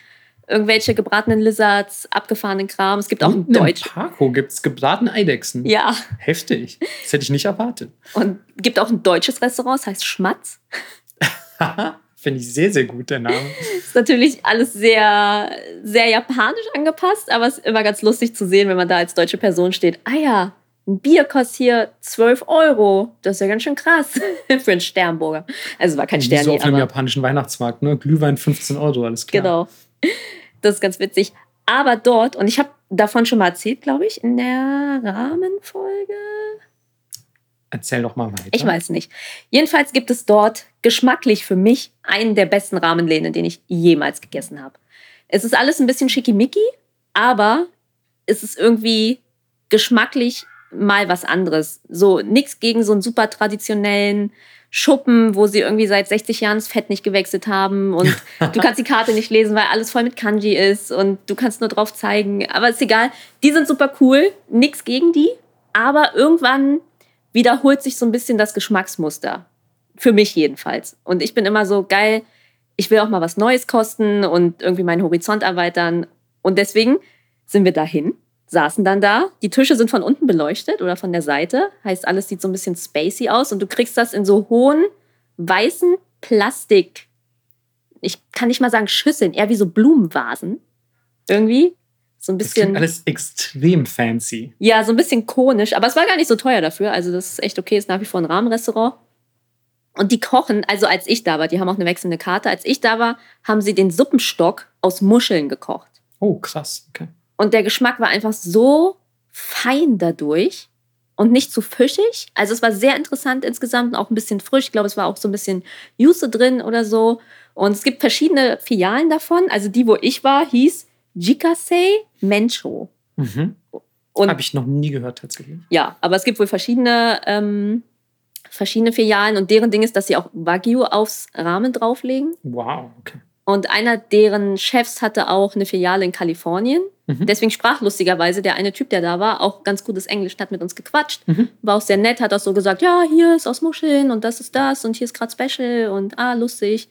irgendwelche gebratenen Lizards, abgefahrenen Kram. Es gibt auch ein Deutsch. Paco gibt es gebratene Eidechsen. Ja. Heftig. Das hätte ich nicht erwartet. Und gibt auch ein deutsches Restaurant, das heißt Schmatz. Finde ich sehr, sehr gut, der Name. ist natürlich alles sehr, sehr japanisch angepasst, aber es ist immer ganz lustig zu sehen, wenn man da als deutsche Person steht. Ah ja, ein Bier kostet hier 12 Euro. Das ist ja ganz schön krass für einen Sternburger. Also war kein Stern. So auf einem japanischen Weihnachtsmarkt, ne? Glühwein 15 Euro, alles klar. Genau. Das ist ganz witzig. Aber dort, und ich habe davon schon mal erzählt, glaube ich, in der Rahmenfolge. Erzähl doch mal weiter. Ich weiß nicht. Jedenfalls gibt es dort geschmacklich für mich einen der besten Rahmenläden, den ich jemals gegessen habe. Es ist alles ein bisschen schickimicki. aber es ist irgendwie geschmacklich mal was anderes. So nichts gegen so einen super traditionellen Schuppen, wo sie irgendwie seit 60 Jahren das Fett nicht gewechselt haben und du kannst die Karte nicht lesen, weil alles voll mit Kanji ist und du kannst nur drauf zeigen. Aber ist egal. Die sind super cool. Nichts gegen die. Aber irgendwann wiederholt sich so ein bisschen das Geschmacksmuster. Für mich jedenfalls. Und ich bin immer so geil. Ich will auch mal was Neues kosten und irgendwie meinen Horizont erweitern. Und deswegen sind wir dahin saßen dann da. Die Tische sind von unten beleuchtet oder von der Seite. Heißt, alles sieht so ein bisschen spacey aus und du kriegst das in so hohen, weißen Plastik. Ich kann nicht mal sagen Schüsseln, eher wie so Blumenvasen. Irgendwie. So ein bisschen. Das alles extrem fancy. Ja, so ein bisschen konisch. Aber es war gar nicht so teuer dafür. Also, das ist echt okay. Ist nach wie vor ein Rahmenrestaurant. Und die kochen, also als ich da war, die haben auch eine wechselnde Karte. Als ich da war, haben sie den Suppenstock aus Muscheln gekocht. Oh, krass. Okay. Und der Geschmack war einfach so fein dadurch und nicht zu fischig. Also es war sehr interessant insgesamt und auch ein bisschen frisch. Ich glaube, es war auch so ein bisschen Juice drin oder so. Und es gibt verschiedene Filialen davon. Also die, wo ich war, hieß Jikasei Mencho. Mhm. Habe ich noch nie gehört tatsächlich. Ja, aber es gibt wohl verschiedene, ähm, verschiedene Filialen und deren Ding ist, dass sie auch Wagyu aufs Rahmen drauflegen. Wow, okay. Und einer deren Chefs hatte auch eine Filiale in Kalifornien. Mhm. Deswegen sprach lustigerweise der eine Typ, der da war, auch ganz gutes Englisch, hat mit uns gequatscht. Mhm. War auch sehr nett, hat auch so gesagt, ja, hier ist aus Muscheln und das ist das und hier ist gerade Special und ah, lustig.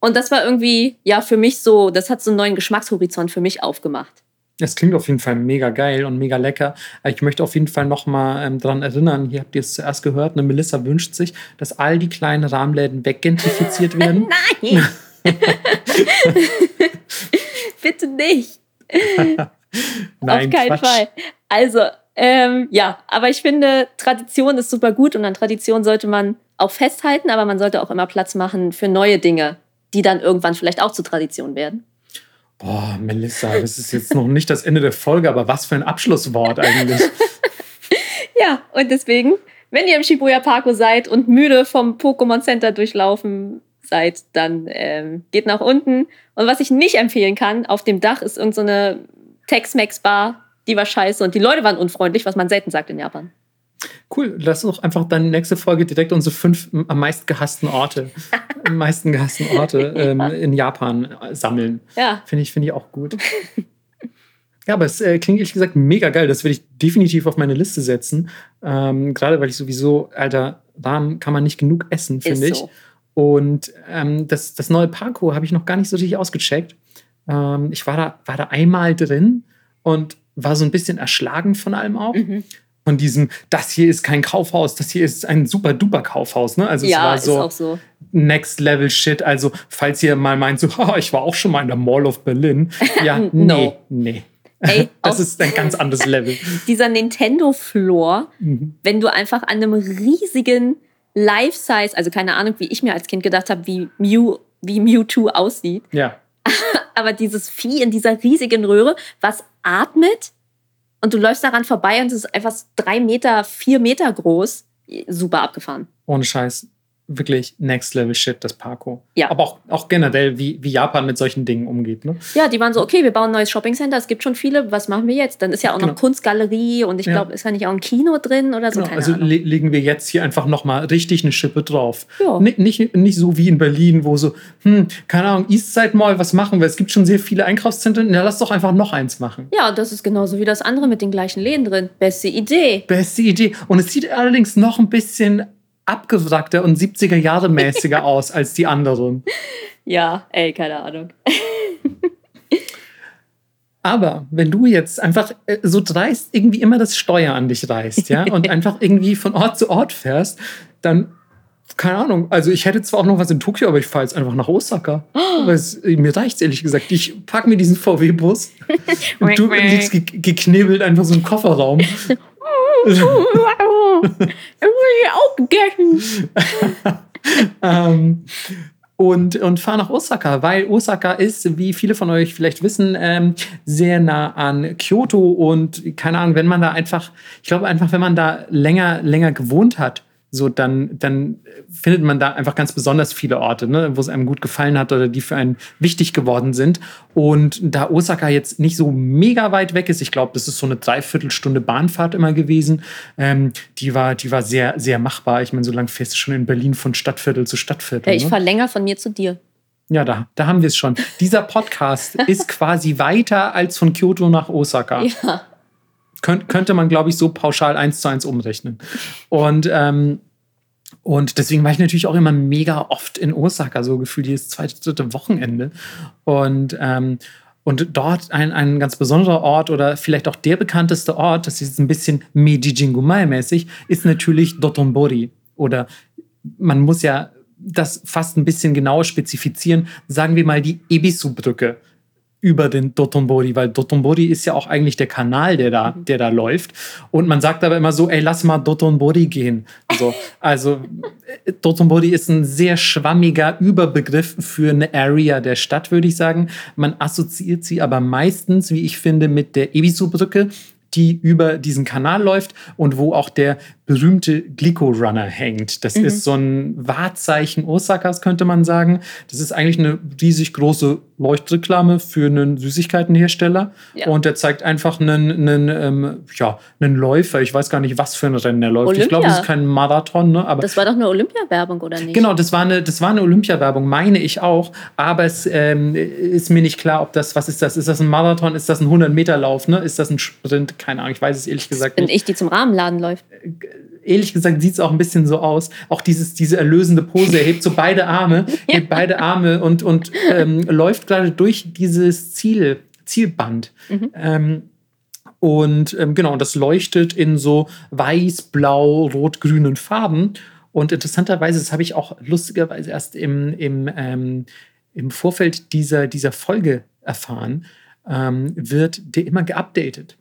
Und das war irgendwie, ja, für mich so, das hat so einen neuen Geschmackshorizont für mich aufgemacht. Es klingt auf jeden Fall mega geil und mega lecker. Ich möchte auf jeden Fall nochmal ähm, daran erinnern, hier habt ihr es zuerst gehört, eine Melissa wünscht sich, dass all die kleinen Rahmenläden weggentrifiziert werden. Nein! Bitte nicht. Nein, Auf keinen Quatsch. Fall. Also, ähm, ja, aber ich finde, Tradition ist super gut und an Tradition sollte man auch festhalten, aber man sollte auch immer Platz machen für neue Dinge, die dann irgendwann vielleicht auch zur Tradition werden. Boah, Melissa, das ist jetzt noch nicht das Ende der Folge, aber was für ein Abschlusswort eigentlich. ja, und deswegen, wenn ihr im Shibuya Parko seid und müde vom Pokémon Center durchlaufen seid, dann ähm, geht nach unten. Und was ich nicht empfehlen kann, auf dem Dach ist irgendeine so Tex-Mex-Bar, die war scheiße und die Leute waren unfreundlich, was man selten sagt in Japan. Cool, lass uns doch einfach dann nächste Folge direkt unsere fünf am meisten gehassten Orte, am meisten gehassten Orte ähm, in Japan sammeln. Ja. Finde ich, find ich auch gut. Ja, aber es äh, klingt ehrlich gesagt mega geil. Das werde ich definitiv auf meine Liste setzen. Ähm, Gerade weil ich sowieso, Alter, warm kann man nicht genug essen, finde ich. So. Und ähm, das, das neue Parkour habe ich noch gar nicht so richtig ausgecheckt. Ähm, ich war da, war da einmal drin und war so ein bisschen erschlagen von allem auch. Mhm. Von diesem, das hier ist kein Kaufhaus, das hier ist ein super duper Kaufhaus. Ne? Also ja, es war so, so, Next Level Shit. Also, falls ihr mal meint, so, ich war auch schon mal in der Mall of Berlin. Ja, no. nee, nee. Ey, das ist ein ganz anderes Level. Dieser Nintendo-Floor, mhm. wenn du einfach an einem riesigen Life-Size, also keine Ahnung, wie ich mir als Kind gedacht habe, wie Mew, wie Mewtwo aussieht. Ja. Aber dieses Vieh in dieser riesigen Röhre, was atmet und du läufst daran vorbei und es ist einfach drei Meter, vier Meter groß. Super abgefahren. Ohne Scheiß wirklich Next Level Shit, das Parko. Ja. Aber auch, auch generell, wie, wie Japan mit solchen Dingen umgeht. Ne? Ja, die waren so, okay, wir bauen ein neues Shopping Center, es gibt schon viele, was machen wir jetzt? Dann ist ja auch genau. noch Kunstgalerie und ich ja. glaube, ist ja nicht auch ein Kino drin oder so. Genau. also le legen wir jetzt hier einfach nochmal richtig eine Schippe drauf. Ja. Nicht, nicht, nicht so wie in Berlin, wo so, hm, keine Ahnung, Eastside Mall, was machen wir? Es gibt schon sehr viele Einkaufszentren, ja, lass doch einfach noch eins machen. Ja, das ist genauso wie das andere mit den gleichen Läden drin. Beste Idee. Beste Idee. Und es sieht allerdings noch ein bisschen abgewrackter und 70er Jahre mäßiger aus als die anderen. Ja, ey, keine Ahnung. Aber wenn du jetzt einfach äh, so dreist irgendwie immer das Steuer an dich reißt, ja, und einfach irgendwie von Ort zu Ort fährst, dann keine Ahnung. Also ich hätte zwar auch noch was in Tokio, aber ich fahre jetzt einfach nach Osaka. Oh. Es, mir reicht es ehrlich gesagt. Ich packe mir diesen VW-Bus und du liegst geknebelt einfach so im Kofferraum ich auch ähm, und, und fahre nach Osaka, weil Osaka ist, wie viele von euch vielleicht wissen, ähm, sehr nah an Kyoto und keine Ahnung, wenn man da einfach, ich glaube einfach, wenn man da länger, länger gewohnt hat, so dann, dann findet man da einfach ganz besonders viele Orte, ne, wo es einem gut gefallen hat oder die für einen wichtig geworden sind. Und da Osaka jetzt nicht so mega weit weg ist, ich glaube, das ist so eine Dreiviertelstunde Bahnfahrt immer gewesen, ähm, die, war, die war sehr, sehr machbar. Ich meine, so lange fährst du schon in Berlin von Stadtviertel zu Stadtviertel. Ja, ich ne? fahre länger von mir zu dir. Ja, da, da haben wir es schon. Dieser Podcast ist quasi weiter als von Kyoto nach Osaka. Ja. Könnt, könnte man, glaube ich, so pauschal eins zu eins umrechnen. Und, ähm, und deswegen war ich natürlich auch immer mega oft in Osaka, so gefühlt jedes zweite, dritte Wochenende. Und, ähm, und dort ein, ein ganz besonderer Ort oder vielleicht auch der bekannteste Ort, das ist ein bisschen Meiji Jingumai-mäßig, ist natürlich Dotonbori. Oder man muss ja das fast ein bisschen genauer spezifizieren, sagen wir mal die Ebisu-Brücke über den Dotonbori, weil Dotonbori ist ja auch eigentlich der Kanal, der da, mhm. der da läuft. Und man sagt aber immer so, ey, lass mal Dotonbori gehen. So, also Dotonbori ist ein sehr schwammiger Überbegriff für eine Area der Stadt, würde ich sagen. Man assoziiert sie aber meistens, wie ich finde, mit der Ebisu-Brücke, die über diesen Kanal läuft und wo auch der berühmte Glico-Runner hängt. Das mhm. ist so ein Wahrzeichen Osakas, könnte man sagen. Das ist eigentlich eine riesig große Leuchtreklame für einen Süßigkeitenhersteller. Ja. Und der zeigt einfach einen, einen, ähm, ja, einen Läufer. Ich weiß gar nicht, was für ein Rennen er läuft. Olympia. Ich glaube, es ist kein Marathon. Ne? Aber das war doch eine Olympia-Werbung, oder nicht? Genau, das war eine, das war eine Olympia-Werbung, meine ich auch. Aber es ähm, ist mir nicht klar, ob das, was ist das? Ist das ein Marathon? Ist das ein 100-Meter-Lauf? Ne? Ist das ein Sprint? Keine Ahnung, ich weiß es ehrlich gesagt Bin nicht. Bin ich, die zum Rahmenladen läuft. Äh, ehrlich gesagt sieht es auch ein bisschen so aus. Auch dieses, diese erlösende Pose. Er hebt so beide Arme, hebt beide Arme und, und ähm, läuft gerade durch dieses Ziel, Zielband. Mhm. Ähm, und ähm, genau, das leuchtet in so weiß, blau, rot, grünen Farben. Und interessanterweise, das habe ich auch lustigerweise erst im, im, ähm, im Vorfeld dieser, dieser Folge erfahren, ähm, wird der immer geupdatet.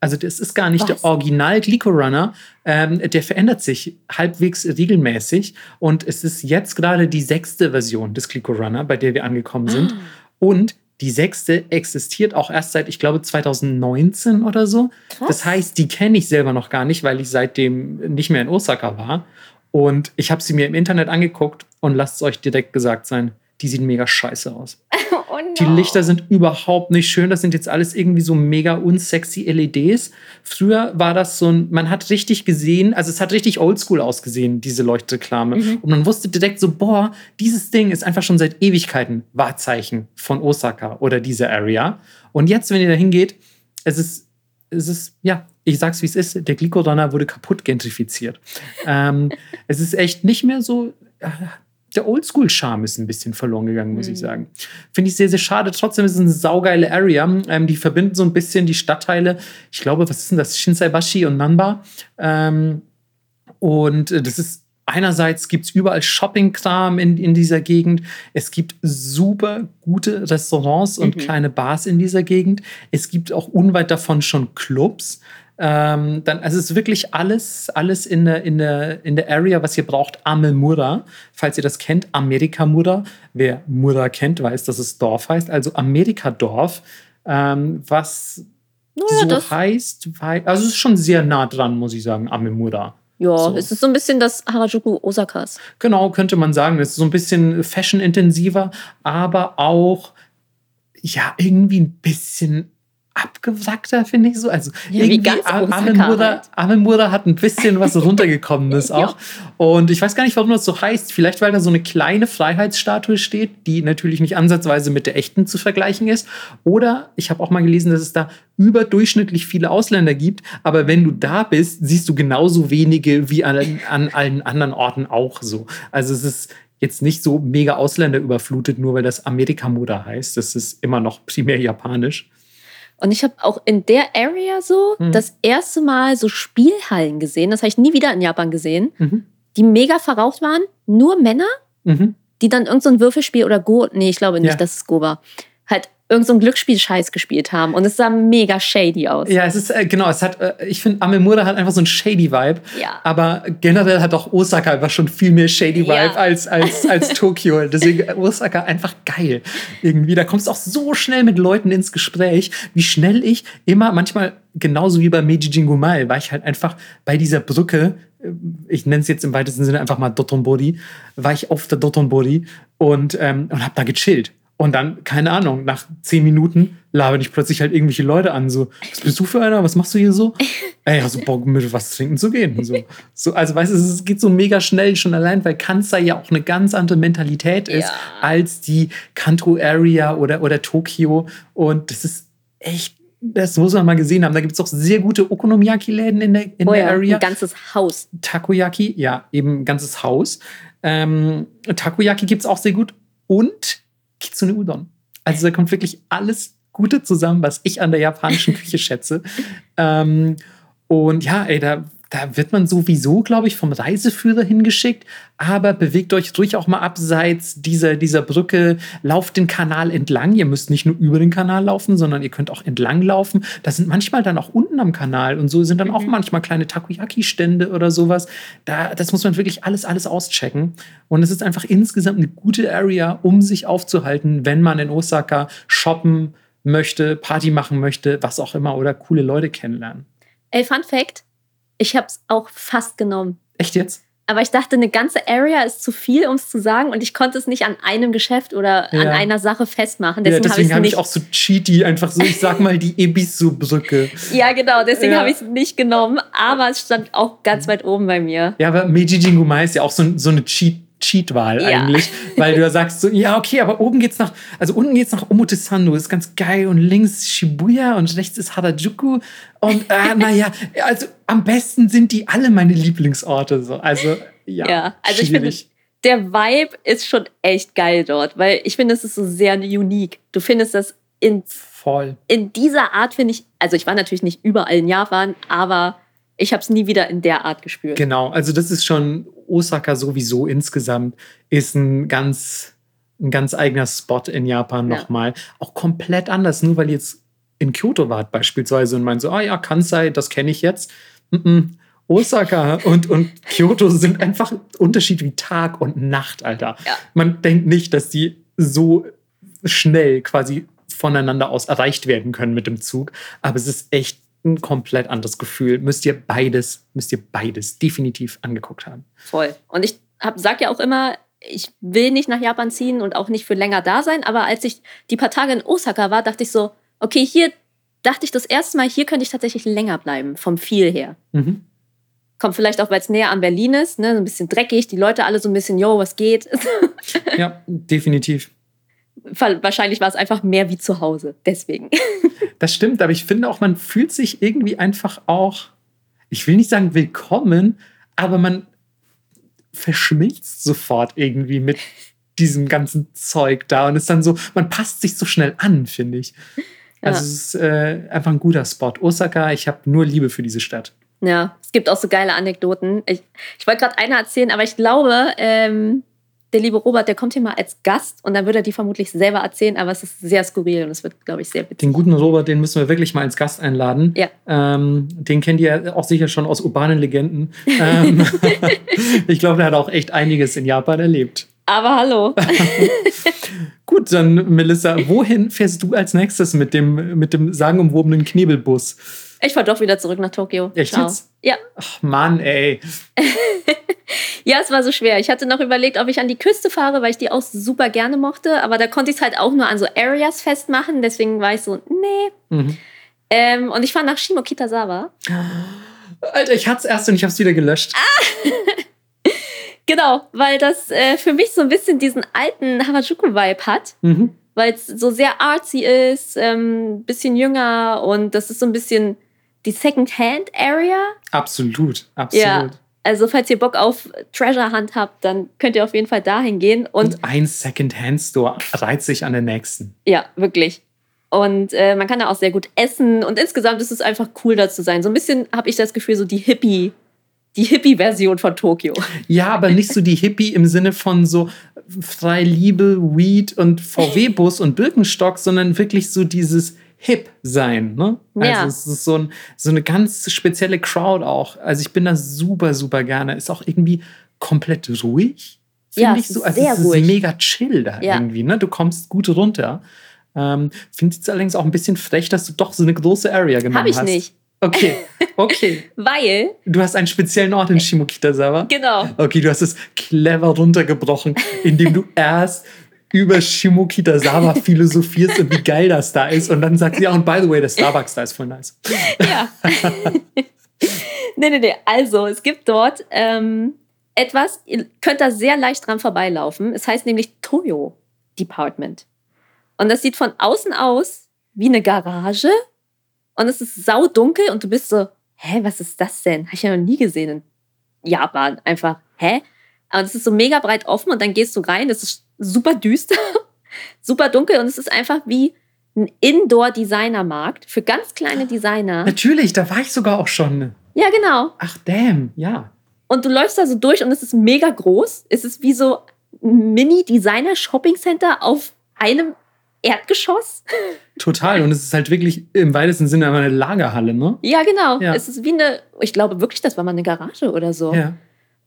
Also das ist gar nicht Was? der Original Glico-Runner. Ähm, der verändert sich halbwegs regelmäßig. Und es ist jetzt gerade die sechste Version des Glico-Runner, bei der wir angekommen sind. Und die sechste existiert auch erst seit, ich glaube, 2019 oder so. Krass. Das heißt, die kenne ich selber noch gar nicht, weil ich seitdem nicht mehr in Osaka war. Und ich habe sie mir im Internet angeguckt und lasst es euch direkt gesagt sein, die sieht mega scheiße aus. Die Lichter sind überhaupt nicht schön. Das sind jetzt alles irgendwie so mega unsexy LEDs. Früher war das so ein, man hat richtig gesehen, also es hat richtig oldschool ausgesehen, diese Leuchtreklame. Mhm. Und man wusste direkt so, boah, dieses Ding ist einfach schon seit Ewigkeiten Wahrzeichen von Osaka oder dieser Area. Und jetzt, wenn ihr da hingeht, es ist, es ist, ja, ich sag's wie es ist, der Glikodonner wurde kaputt gentrifiziert. ähm, es ist echt nicht mehr so, der Oldschool-Charme ist ein bisschen verloren gegangen, muss mhm. ich sagen. Finde ich sehr, sehr schade. Trotzdem ist es eine saugeile Area. Ähm, die verbinden so ein bisschen die Stadtteile. Ich glaube, was ist denn das? Shinsaibashi und Nanba. Ähm, und äh, das ist einerseits gibt es überall Shopping-Kram in, in dieser Gegend. Es gibt super gute Restaurants und mhm. kleine Bars in dieser Gegend. Es gibt auch unweit davon schon Clubs. Ähm, dann, also es ist wirklich alles, alles in der, in, der, in der Area, was ihr braucht. Amemura, falls ihr das kennt, Amerikamura. Wer Mura kennt, weiß, dass es Dorf heißt. Also Amerikadorf, ähm, was naja, so heißt, weil, also es ist schon sehr nah dran, muss ich sagen, Amemura. Ja, so. es ist so ein bisschen das Harajuku Osakas. Genau, könnte man sagen. Es ist so ein bisschen fashion-intensiver, aber auch ja, irgendwie ein bisschen abgewrackter, finde ich so. Also ja, irgendwie Amemura, Amemura hat ein bisschen was runtergekommenes auch. ja. Und ich weiß gar nicht, warum das so heißt. Vielleicht, weil da so eine kleine Freiheitsstatue steht, die natürlich nicht ansatzweise mit der echten zu vergleichen ist. Oder ich habe auch mal gelesen, dass es da überdurchschnittlich viele Ausländer gibt. Aber wenn du da bist, siehst du genauso wenige wie an, an allen anderen Orten auch so. Also es ist jetzt nicht so mega Ausländer überflutet, nur weil das Amerikamuda heißt. Das ist immer noch primär japanisch. Und ich habe auch in der Area so mhm. das erste Mal so Spielhallen gesehen. Das habe ich nie wieder in Japan gesehen. Mhm. Die mega verraucht waren. Nur Männer, mhm. die dann irgendein so Würfelspiel oder Go, nee, ich glaube nicht, ja. dass es Go war, halt irgend so Glücksspiel-Scheiß gespielt haben. Und es sah mega shady aus. Ja, es ist, äh, genau, es hat, äh, ich finde, Amemura hat einfach so einen shady Vibe. Ja. Aber generell hat auch Osaka einfach schon viel mehr shady Vibe ja. als, als, als Tokio. Deswegen äh, Osaka einfach geil. Irgendwie, da kommst du auch so schnell mit Leuten ins Gespräch, wie schnell ich immer, manchmal genauso wie bei Meiji Jingumai, war ich halt einfach bei dieser Brücke ich nenne es jetzt im weitesten Sinne einfach mal Dotonbori, war ich auf der Dotonbori und, ähm, und habe da gechillt. Und dann, keine Ahnung, nach zehn Minuten labern ich plötzlich halt irgendwelche Leute an. So, was bist du für einer? Was machst du hier so? Ey, hast du Bock, mit was trinken zu gehen? So, so, also, weißt du, es geht so mega schnell schon allein, weil Kansai ja auch eine ganz andere Mentalität ist ja. als die Kanto-Area oder, oder Tokio. Und das ist echt das muss man mal gesehen haben. Da gibt es auch sehr gute Okonomiyaki-Läden in der, in oh der Area. Ein ganzes Haus. Takoyaki, ja, eben ein ganzes Haus. Ähm, Takoyaki gibt es auch sehr gut. Und Kitsune Udon. Also da kommt wirklich alles Gute zusammen, was ich an der japanischen Küche schätze. Ähm, und ja, ey, da da wird man sowieso, glaube ich, vom Reiseführer hingeschickt. Aber bewegt euch ruhig auch mal abseits dieser, dieser Brücke. Lauft den Kanal entlang. Ihr müsst nicht nur über den Kanal laufen, sondern ihr könnt auch entlang laufen. Da sind manchmal dann auch unten am Kanal und so sind dann auch mhm. manchmal kleine Takoyaki-Stände oder sowas. Da, das muss man wirklich alles, alles auschecken. Und es ist einfach insgesamt eine gute Area, um sich aufzuhalten, wenn man in Osaka shoppen möchte, Party machen möchte, was auch immer oder coole Leute kennenlernen. Ey, Fun Fact: ich habe es auch fast genommen. Echt jetzt? Aber ich dachte, eine ganze Area ist zu viel, um es zu sagen. Und ich konnte es nicht an einem Geschäft oder ja. an einer Sache festmachen. Deswegen, ja, deswegen habe ich, hab ich auch so cheaty, einfach so, ich sag mal, die Ebisu-Brücke. ja, genau, deswegen ja. habe ich es nicht genommen. Aber es stand auch ganz weit oben bei mir. Ja, aber Meiji Jingumai ist ja auch so, so eine Cheat Cheat-Wahl ja. eigentlich, weil du ja sagst so, ja, okay, aber oben geht's nach, also unten geht's nach Omotesando, ist ganz geil und links Shibuya und rechts ist Harajuku und äh, naja, also am besten sind die alle meine Lieblingsorte so, also ja, ja also schwierig. ich finde, der Vibe ist schon echt geil dort, weil ich finde, es ist so sehr unique. Du findest das in voll in dieser Art finde ich, also ich war natürlich nicht überall in Japan, aber ich habe es nie wieder in der Art gespürt. Genau, also das ist schon Osaka sowieso insgesamt ist ein ganz ein ganz eigener Spot in Japan ja. nochmal. Auch komplett anders, nur weil ihr jetzt in Kyoto wart beispielsweise und meint so, ah ja, Kansai, das kenne ich jetzt. Mm -mm. Osaka und, und Kyoto sind einfach Unterschied wie Tag und Nacht, Alter. Ja. Man denkt nicht, dass die so schnell quasi voneinander aus erreicht werden können mit dem Zug. Aber es ist echt ein komplett anderes Gefühl. Müsst ihr beides, müsst ihr beides definitiv angeguckt haben. Voll. Und ich hab, sag ja auch immer, ich will nicht nach Japan ziehen und auch nicht für länger da sein, aber als ich die paar Tage in Osaka war, dachte ich so, okay, hier dachte ich das erste Mal, hier könnte ich tatsächlich länger bleiben, vom Viel her. Mhm. Kommt vielleicht auch, weil es näher an Berlin ist, ne? so ein bisschen dreckig, die Leute alle so ein bisschen, yo, was geht? ja, definitiv. Wahrscheinlich war es einfach mehr wie zu Hause, deswegen. Das stimmt, aber ich finde auch, man fühlt sich irgendwie einfach auch, ich will nicht sagen willkommen, aber man verschmilzt sofort irgendwie mit diesem ganzen Zeug da und ist dann so, man passt sich so schnell an, finde ich. Also ja. es ist äh, einfach ein guter Spot. Osaka, ich habe nur Liebe für diese Stadt. Ja, es gibt auch so geile Anekdoten. Ich, ich wollte gerade eine erzählen, aber ich glaube, ähm, der liebe Robert, der kommt hier mal als Gast und dann wird er die vermutlich selber erzählen, aber es ist sehr skurril und es wird, glaube ich, sehr witzig. Den guten Robert, den müssen wir wirklich mal als Gast einladen. Ja. Ähm, den kennt ihr auch sicher schon aus urbanen Legenden. ähm, ich glaube, der hat auch echt einiges in Japan erlebt. Aber hallo. Gut, dann Melissa, wohin fährst du als nächstes mit dem, mit dem sagenumwobenen Knebelbus? Ich fahre doch wieder zurück nach Tokio. Echt Ciao. jetzt? Ja. Ach Mann, ey. ja, es war so schwer. Ich hatte noch überlegt, ob ich an die Küste fahre, weil ich die auch super gerne mochte. Aber da konnte ich es halt auch nur an so Areas festmachen. Deswegen war ich so, nee. Mhm. Ähm, und ich fahre nach Shimokitazawa. Alter, ich hatte es erst und ich habe es wieder gelöscht. Ah. genau, weil das äh, für mich so ein bisschen diesen alten Harajuku-Vibe hat. Mhm. Weil es so sehr artsy ist, ein ähm, bisschen jünger und das ist so ein bisschen die Second-Hand-Area. Absolut, absolut. Ja, also falls ihr Bock auf Treasure Hunt habt, dann könnt ihr auf jeden Fall dahin gehen. Und, und ein Second-Hand-Store reiht sich an den nächsten. Ja, wirklich. Und äh, man kann da auch sehr gut essen und insgesamt ist es einfach cool, da zu sein. So ein bisschen habe ich das Gefühl, so die Hippie, die Hippie-Version von Tokio. Ja, aber nicht so die Hippie im Sinne von so frei Liebe, Weed und VW-Bus und Birkenstock, sondern wirklich so dieses hip sein. Ne? Ja. Also es ist so, ein, so eine ganz spezielle Crowd auch. Also ich bin da super, super gerne. Ist auch irgendwie komplett ruhig. Finde ja, ich so. Also es ist ruhig. mega chill da ja. irgendwie. Ne? Du kommst gut runter. Ähm, Finde es allerdings auch ein bisschen frech, dass du doch so eine große Area genommen hast. Habe ich nicht. Okay, okay. Weil. Du hast einen speziellen Ort in Shimokitazawa. Genau. Okay, du hast es clever runtergebrochen, indem du erst über Shimokitazawa philosophierst und wie geil das da ist. Und dann sagt sie, ja, und by the way, der Starbucks da ist voll nice. Ja. nee, nee, nee. Also, es gibt dort ähm, etwas, ihr könnt da sehr leicht dran vorbeilaufen. Es heißt nämlich Toyo Department. Und das sieht von außen aus wie eine Garage. Und es ist saudunkel und du bist so, hä, was ist das denn? Habe ich ja noch nie gesehen in Japan. Einfach, hä? Und es ist so mega breit offen und dann gehst du rein. Es ist super düster, super dunkel und es ist einfach wie ein Indoor-Designer-Markt für ganz kleine Designer. Natürlich, da war ich sogar auch schon. Ja, genau. Ach, damn, ja. Und du läufst da so durch und es ist mega groß. Es ist wie so ein Mini-Designer-Shopping-Center auf einem Erdgeschoss. Total. Und es ist halt wirklich im weitesten Sinne eine Lagerhalle, ne? Ja, genau. Ja. Es ist wie eine, ich glaube wirklich, das war mal eine Garage oder so. Ja.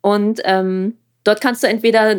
Und ähm, dort kannst du entweder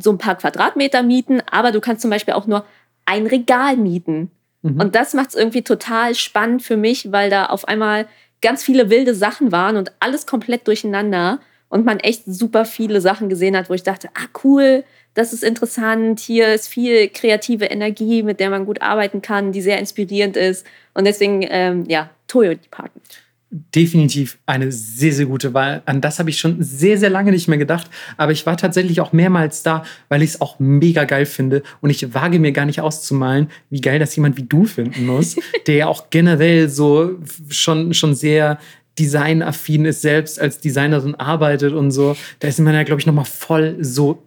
so ein paar Quadratmeter mieten, aber du kannst zum Beispiel auch nur ein Regal mieten. Mhm. Und das macht es irgendwie total spannend für mich, weil da auf einmal ganz viele wilde Sachen waren und alles komplett durcheinander und man echt super viele Sachen gesehen hat, wo ich dachte, ah cool, das ist interessant, hier ist viel kreative Energie, mit der man gut arbeiten kann, die sehr inspirierend ist. Und deswegen, ähm, ja, Toyo Department. Definitiv eine sehr, sehr gute Wahl. An das habe ich schon sehr, sehr lange nicht mehr gedacht. Aber ich war tatsächlich auch mehrmals da, weil ich es auch mega geil finde. Und ich wage mir gar nicht auszumalen, wie geil das jemand wie du finden muss, der ja auch generell so schon, schon sehr designaffin ist, selbst als Designerin arbeitet und so. Da ist man ja, glaube ich, nochmal voll so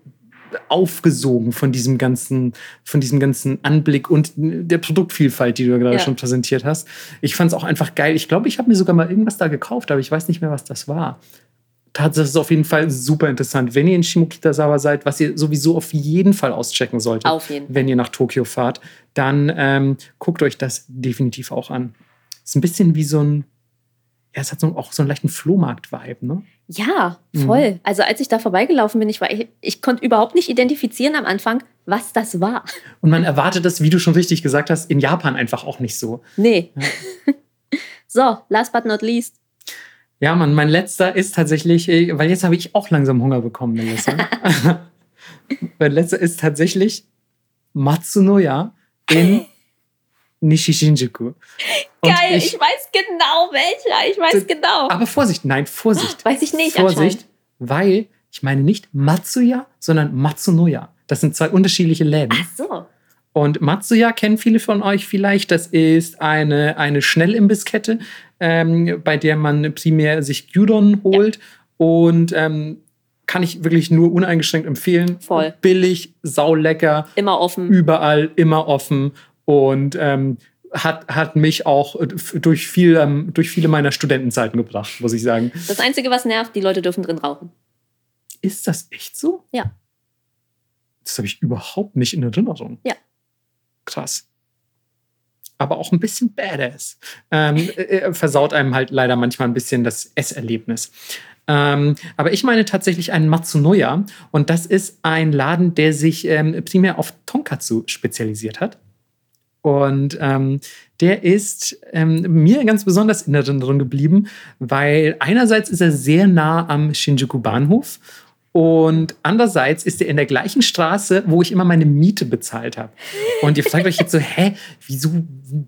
aufgesogen von diesem ganzen, von diesem ganzen Anblick und der Produktvielfalt, die du gerade ja. schon präsentiert hast. Ich fand es auch einfach geil. Ich glaube, ich habe mir sogar mal irgendwas da gekauft, aber ich weiß nicht mehr, was das war. Das ist auf jeden Fall super interessant. Wenn ihr in Shimokitazawa seid, was ihr sowieso auf jeden Fall auschecken solltet, wenn ihr nach Tokio fahrt, dann ähm, guckt euch das definitiv auch an. Ist ein bisschen wie so ein ja, es hat so, auch so einen leichten Flohmarkt-Vibe, ne? Ja, voll. Mhm. Also als ich da vorbeigelaufen bin, ich, war, ich, ich konnte überhaupt nicht identifizieren am Anfang, was das war. Und man erwartet das, wie du schon richtig gesagt hast, in Japan einfach auch nicht so. Nee. Ja. so, last but not least. Ja, Mann, mein letzter ist tatsächlich, äh, weil jetzt habe ich auch langsam Hunger bekommen, Melissa. mein letzter ist tatsächlich Matsunoya in Nishishinjuku. Geil, ich, ich, weiß genau welcher. Ich weiß genau. Aber Vorsicht, nein, Vorsicht. Weiß ich nicht. Vorsicht, weil ich meine nicht Matsuya, sondern Matsunoya. Das sind zwei unterschiedliche Läden. Ach so. Und Matsuya kennen viele von euch vielleicht. Das ist eine, eine Schnellimbisskette, ähm, bei der man primär sich Gyudon holt. Ja. Und ähm, kann ich wirklich nur uneingeschränkt empfehlen. Voll. Billig, saulecker. Immer offen. Überall, immer offen. Und ähm, hat, hat mich auch äh, durch, viel, ähm, durch viele meiner Studentenzeiten gebracht, muss ich sagen. Das Einzige, was nervt, die Leute dürfen drin rauchen. Ist das echt so? Ja. Das habe ich überhaupt nicht in Erinnerung. Ja. Krass. Aber auch ein bisschen badass. Ähm, äh, äh, versaut einem halt leider manchmal ein bisschen das Esserlebnis. Ähm, aber ich meine tatsächlich einen Matsunoya. Und das ist ein Laden, der sich ähm, primär auf Tonkatsu spezialisiert hat. Und ähm, der ist ähm, mir ganz besonders in Erinnerung geblieben, weil einerseits ist er sehr nah am Shinjuku Bahnhof und andererseits ist er in der gleichen Straße, wo ich immer meine Miete bezahlt habe. Und ihr fragt euch jetzt so, hä, wieso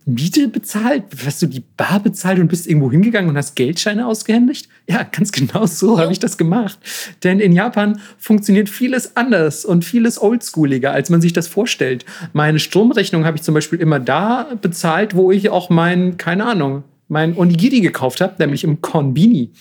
Miete bezahlt? Hast du die Bar bezahlt und bist irgendwo hingegangen und hast Geldscheine ausgehändigt? Ja, ganz genau so habe ich das gemacht. Denn in Japan funktioniert vieles anders und vieles oldschooliger, als man sich das vorstellt. Meine Stromrechnung habe ich zum Beispiel immer da bezahlt, wo ich auch mein, keine Ahnung, mein Onigiri gekauft habe, nämlich im Konbini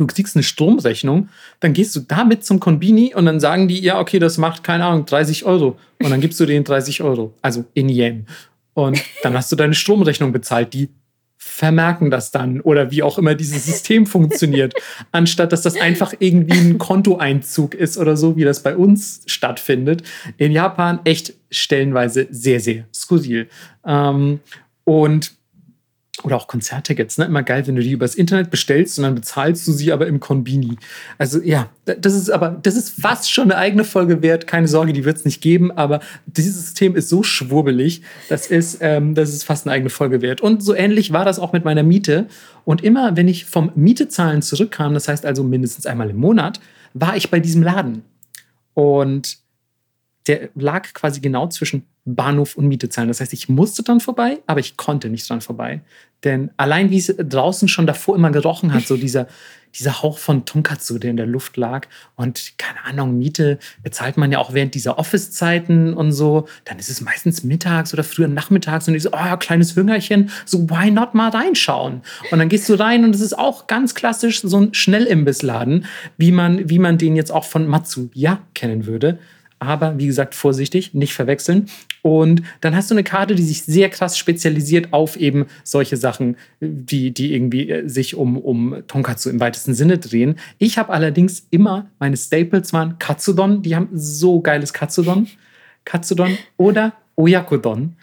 du kriegst eine Stromrechnung, dann gehst du damit zum Konbini und dann sagen die, ja, okay, das macht, keine Ahnung, 30 Euro. Und dann gibst du denen 30 Euro, also in Yen. Und dann hast du deine Stromrechnung bezahlt. Die vermerken das dann oder wie auch immer dieses System funktioniert, anstatt dass das einfach irgendwie ein Kontoeinzug ist oder so, wie das bei uns stattfindet. In Japan echt stellenweise sehr, sehr skurril. Ähm, und oder auch Konzerttickets, ne? Immer geil, wenn du die übers Internet bestellst und dann bezahlst du sie aber im Konbini. Also ja, das ist aber, das ist fast schon eine eigene Folge wert. Keine Sorge, die wird es nicht geben, aber dieses System ist so schwurbelig, das ist, ähm, das ist fast eine eigene Folge wert. Und so ähnlich war das auch mit meiner Miete. Und immer, wenn ich vom Mietezahlen zurückkam, das heißt also mindestens einmal im Monat, war ich bei diesem Laden. Und der lag quasi genau zwischen Bahnhof und Miete zahlen. Das heißt, ich musste dann vorbei, aber ich konnte nicht dran vorbei. Denn allein wie es draußen schon davor immer gerochen hat, so dieser, dieser Hauch von Tonkatsu, der in der Luft lag. Und keine Ahnung, Miete bezahlt man ja auch während dieser Office-Zeiten und so. Dann ist es meistens mittags oder früher nachmittags und ich so, oh ja, kleines Hüngerchen, so why not mal reinschauen? Und dann gehst du rein und es ist auch ganz klassisch so ein Schnellimbissladen, wie man, wie man den jetzt auch von Matsuya kennen würde aber wie gesagt, vorsichtig, nicht verwechseln. Und dann hast du eine Karte, die sich sehr krass spezialisiert auf eben solche Sachen, die, die irgendwie äh, sich um, um Tonkatsu im weitesten Sinne drehen. Ich habe allerdings immer, meine Staples waren Katsudon, die haben so geiles Katsudon. Katsudon oder Oyakodon.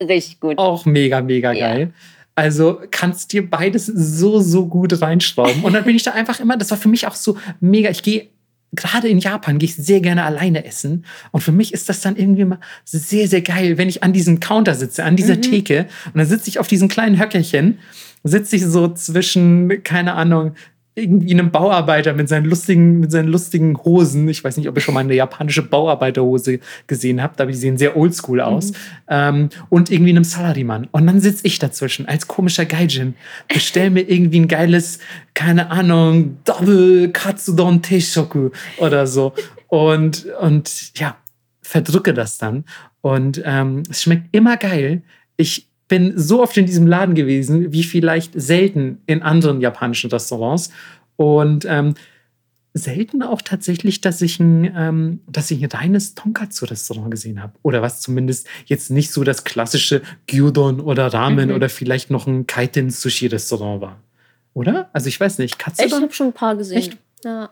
Richtig gut. Auch mega, mega geil. Ja. Also kannst dir beides so, so gut reinschrauben. Und dann bin ich da einfach immer, das war für mich auch so mega. Ich gehe gerade in Japan gehe ich sehr gerne alleine essen. Und für mich ist das dann irgendwie mal sehr, sehr geil, wenn ich an diesem Counter sitze, an dieser mhm. Theke. Und dann sitze ich auf diesen kleinen Höckerchen, sitze ich so zwischen, keine Ahnung, irgendwie einem Bauarbeiter mit seinen lustigen, mit seinen lustigen Hosen. Ich weiß nicht, ob ihr schon mal eine japanische Bauarbeiterhose gesehen habt, aber die sehen sehr oldschool aus. Mhm. Ähm, und irgendwie einem Salaryman. Und dann sitze ich dazwischen als komischer Gaijin, bestell mir irgendwie ein geiles, keine Ahnung, Double Katsudon Teishoku oder so. Und, und ja, verdrücke das dann. Und ähm, es schmeckt immer geil. Ich bin so oft in diesem Laden gewesen, wie vielleicht selten in anderen japanischen Restaurants. Und ähm, selten auch tatsächlich, dass ich ein, ähm, dass ich ein reines Tonkatsu-Restaurant gesehen habe. Oder was zumindest jetzt nicht so das klassische Gyudon oder Ramen mhm. oder vielleicht noch ein Kaiten-Sushi-Restaurant war. Oder? Also ich weiß nicht. Katsudon? Ich habe schon ein paar gesehen. Echt? Ja.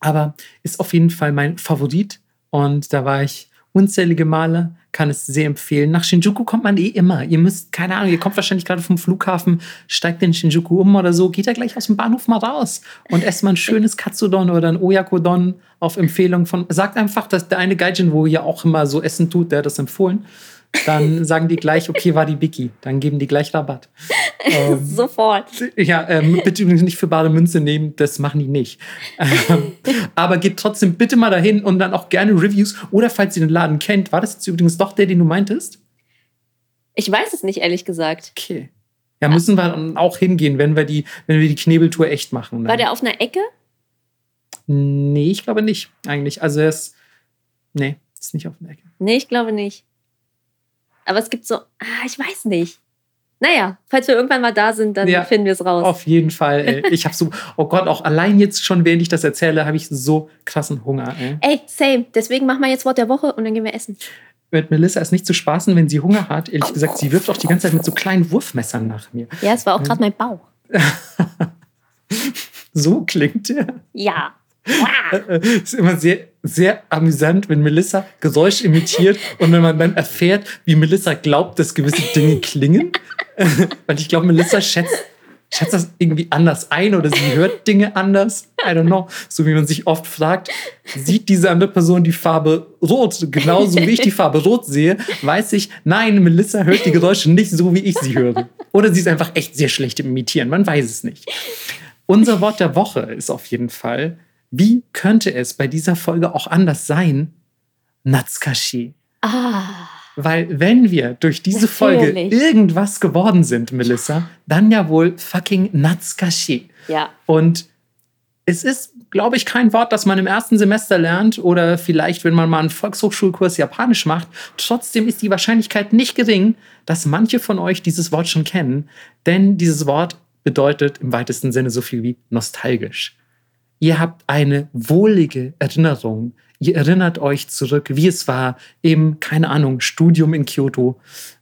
Aber ist auf jeden Fall mein Favorit. Und da war ich unzählige Male, kann es sehr empfehlen. Nach Shinjuku kommt man eh immer. Ihr müsst, keine Ahnung, ihr kommt wahrscheinlich gerade vom Flughafen, steigt in Shinjuku um oder so, geht da gleich aus dem Bahnhof mal raus und esst mal ein schönes Katsudon oder ein Oyakodon auf Empfehlung von, sagt einfach, dass der eine Gaijin, wo ihr auch immer so Essen tut, der hat das empfohlen dann sagen die gleich, okay, war die Biki. Dann geben die gleich Rabatt. Ähm, Sofort. Ja, ähm, bitte übrigens nicht für bare Münze nehmen, das machen die nicht. Ähm, aber geht trotzdem bitte mal dahin und dann auch gerne Reviews. Oder falls ihr den Laden kennt, war das jetzt übrigens doch der, den du meintest? Ich weiß es nicht, ehrlich gesagt. Okay. Ja, müssen wir dann auch hingehen, wenn wir die, wenn wir die Knebeltour echt machen. War der auf einer Ecke? Nee, ich glaube nicht, eigentlich. Also er ist. Nee, ist nicht auf einer Ecke. Nee, ich glaube nicht. Aber es gibt so, ah, ich weiß nicht. Naja, falls wir irgendwann mal da sind, dann ja, finden wir es raus. Auf jeden Fall. Ey. Ich habe so, oh Gott, auch allein jetzt schon, während ich das erzähle, habe ich so krassen Hunger. Ey. ey, same. Deswegen machen wir jetzt Wort der Woche und dann gehen wir essen. Mit Melissa ist nicht zu spaßen, wenn sie Hunger hat. Ehrlich oh. gesagt, sie wirft auch die ganze Zeit mit so kleinen Wurfmessern nach mir. Ja, es war auch gerade mein Bauch. so klingt der. Ja. Es ist immer sehr, sehr amüsant, wenn Melissa Geräusche imitiert und wenn man dann erfährt, wie Melissa glaubt, dass gewisse Dinge klingen. Weil ich glaube, Melissa schätzt, schätzt das irgendwie anders ein oder sie hört Dinge anders. I don't know. So wie man sich oft fragt, sieht diese andere Person die Farbe rot genauso wie ich die Farbe rot sehe, weiß ich, nein, Melissa hört die Geräusche nicht so, wie ich sie höre. Oder sie ist einfach echt sehr schlecht im Imitieren. Man weiß es nicht. Unser Wort der Woche ist auf jeden Fall wie könnte es bei dieser Folge auch anders sein? Natsukashi. Ah. Weil wenn wir durch diese. Folge irgendwas geworden sind, Melissa, dann ja wohl fucking Natsukashi. Ja. Und es ist, glaube ich, kein Wort, das man im ersten Semester lernt oder vielleicht, wenn man mal einen Volkshochschulkurs Japanisch macht. Trotzdem ist die Wahrscheinlichkeit nicht gering, dass manche von euch dieses Wort schon kennen, denn dieses Wort bedeutet im weitesten Sinne so viel wie nostalgisch. Ihr habt eine wohlige Erinnerung. Ihr erinnert euch zurück, wie es war im, keine Ahnung, Studium in Kyoto,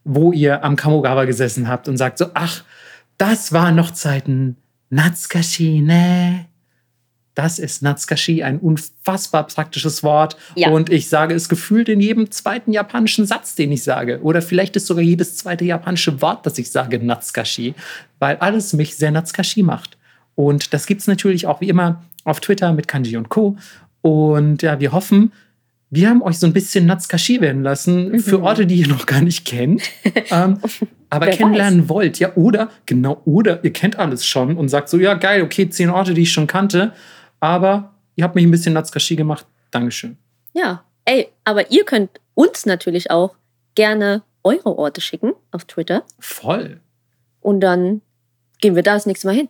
wo ihr am Kamogawa gesessen habt und sagt so, ach, das waren noch Zeiten, Natsukashi, ne? Das ist Natsukashi, ein unfassbar praktisches Wort. Ja. Und ich sage es gefühlt in jedem zweiten japanischen Satz, den ich sage. Oder vielleicht ist sogar jedes zweite japanische Wort, das ich sage, Natsukashi. Weil alles mich sehr Natsukashi macht. Und das gibt es natürlich auch wie immer auf Twitter mit Kanji und Co. Und ja, wir hoffen, wir haben euch so ein bisschen Natsukashi werden lassen mhm. für Orte, die ihr noch gar nicht kennt, ähm, aber Wer kennenlernen weiß. wollt. Ja, oder, genau, oder ihr kennt alles schon und sagt so, ja, geil, okay, zehn Orte, die ich schon kannte, aber ihr habt mich ein bisschen Natsukashi gemacht. Dankeschön. Ja, ey, aber ihr könnt uns natürlich auch gerne eure Orte schicken auf Twitter. Voll. Und dann gehen wir da das nächste Mal hin.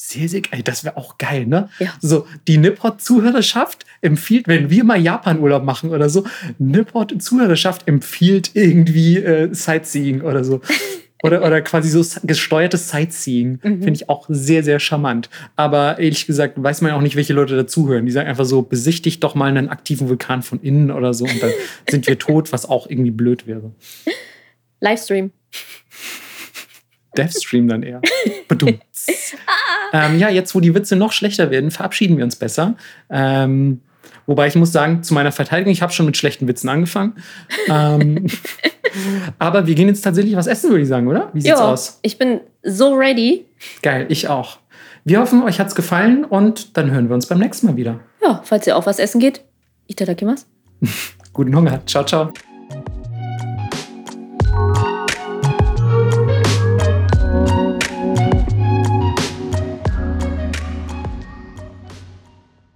Sehr, sehr geil. Das wäre auch geil, ne? Ja. So, die Nipport-Zuhörerschaft empfiehlt, wenn wir mal Japan-Urlaub machen oder so, Nipport-Zuhörerschaft empfiehlt irgendwie äh, Sightseeing oder so. Oder, oder quasi so gesteuertes Sightseeing. Mhm. Finde ich auch sehr, sehr charmant. Aber ehrlich gesagt weiß man auch nicht, welche Leute dazuhören. Die sagen einfach so, besichtigt doch mal einen aktiven Vulkan von innen oder so und dann sind wir tot, was auch irgendwie blöd wäre. Livestream. Devstream dann eher. Ähm, ja, jetzt, wo die Witze noch schlechter werden, verabschieden wir uns besser. Ähm, wobei ich muss sagen, zu meiner Verteidigung, ich habe schon mit schlechten Witzen angefangen. ähm, aber wir gehen jetzt tatsächlich was essen, würde ich sagen, oder? Wie sieht's jo, aus? Ich bin so ready. Geil, ich auch. Wir hoffen, euch hat's gefallen und dann hören wir uns beim nächsten Mal wieder. Ja, falls ihr auch was essen geht, itadakimasu. Guten Hunger. Ciao, ciao.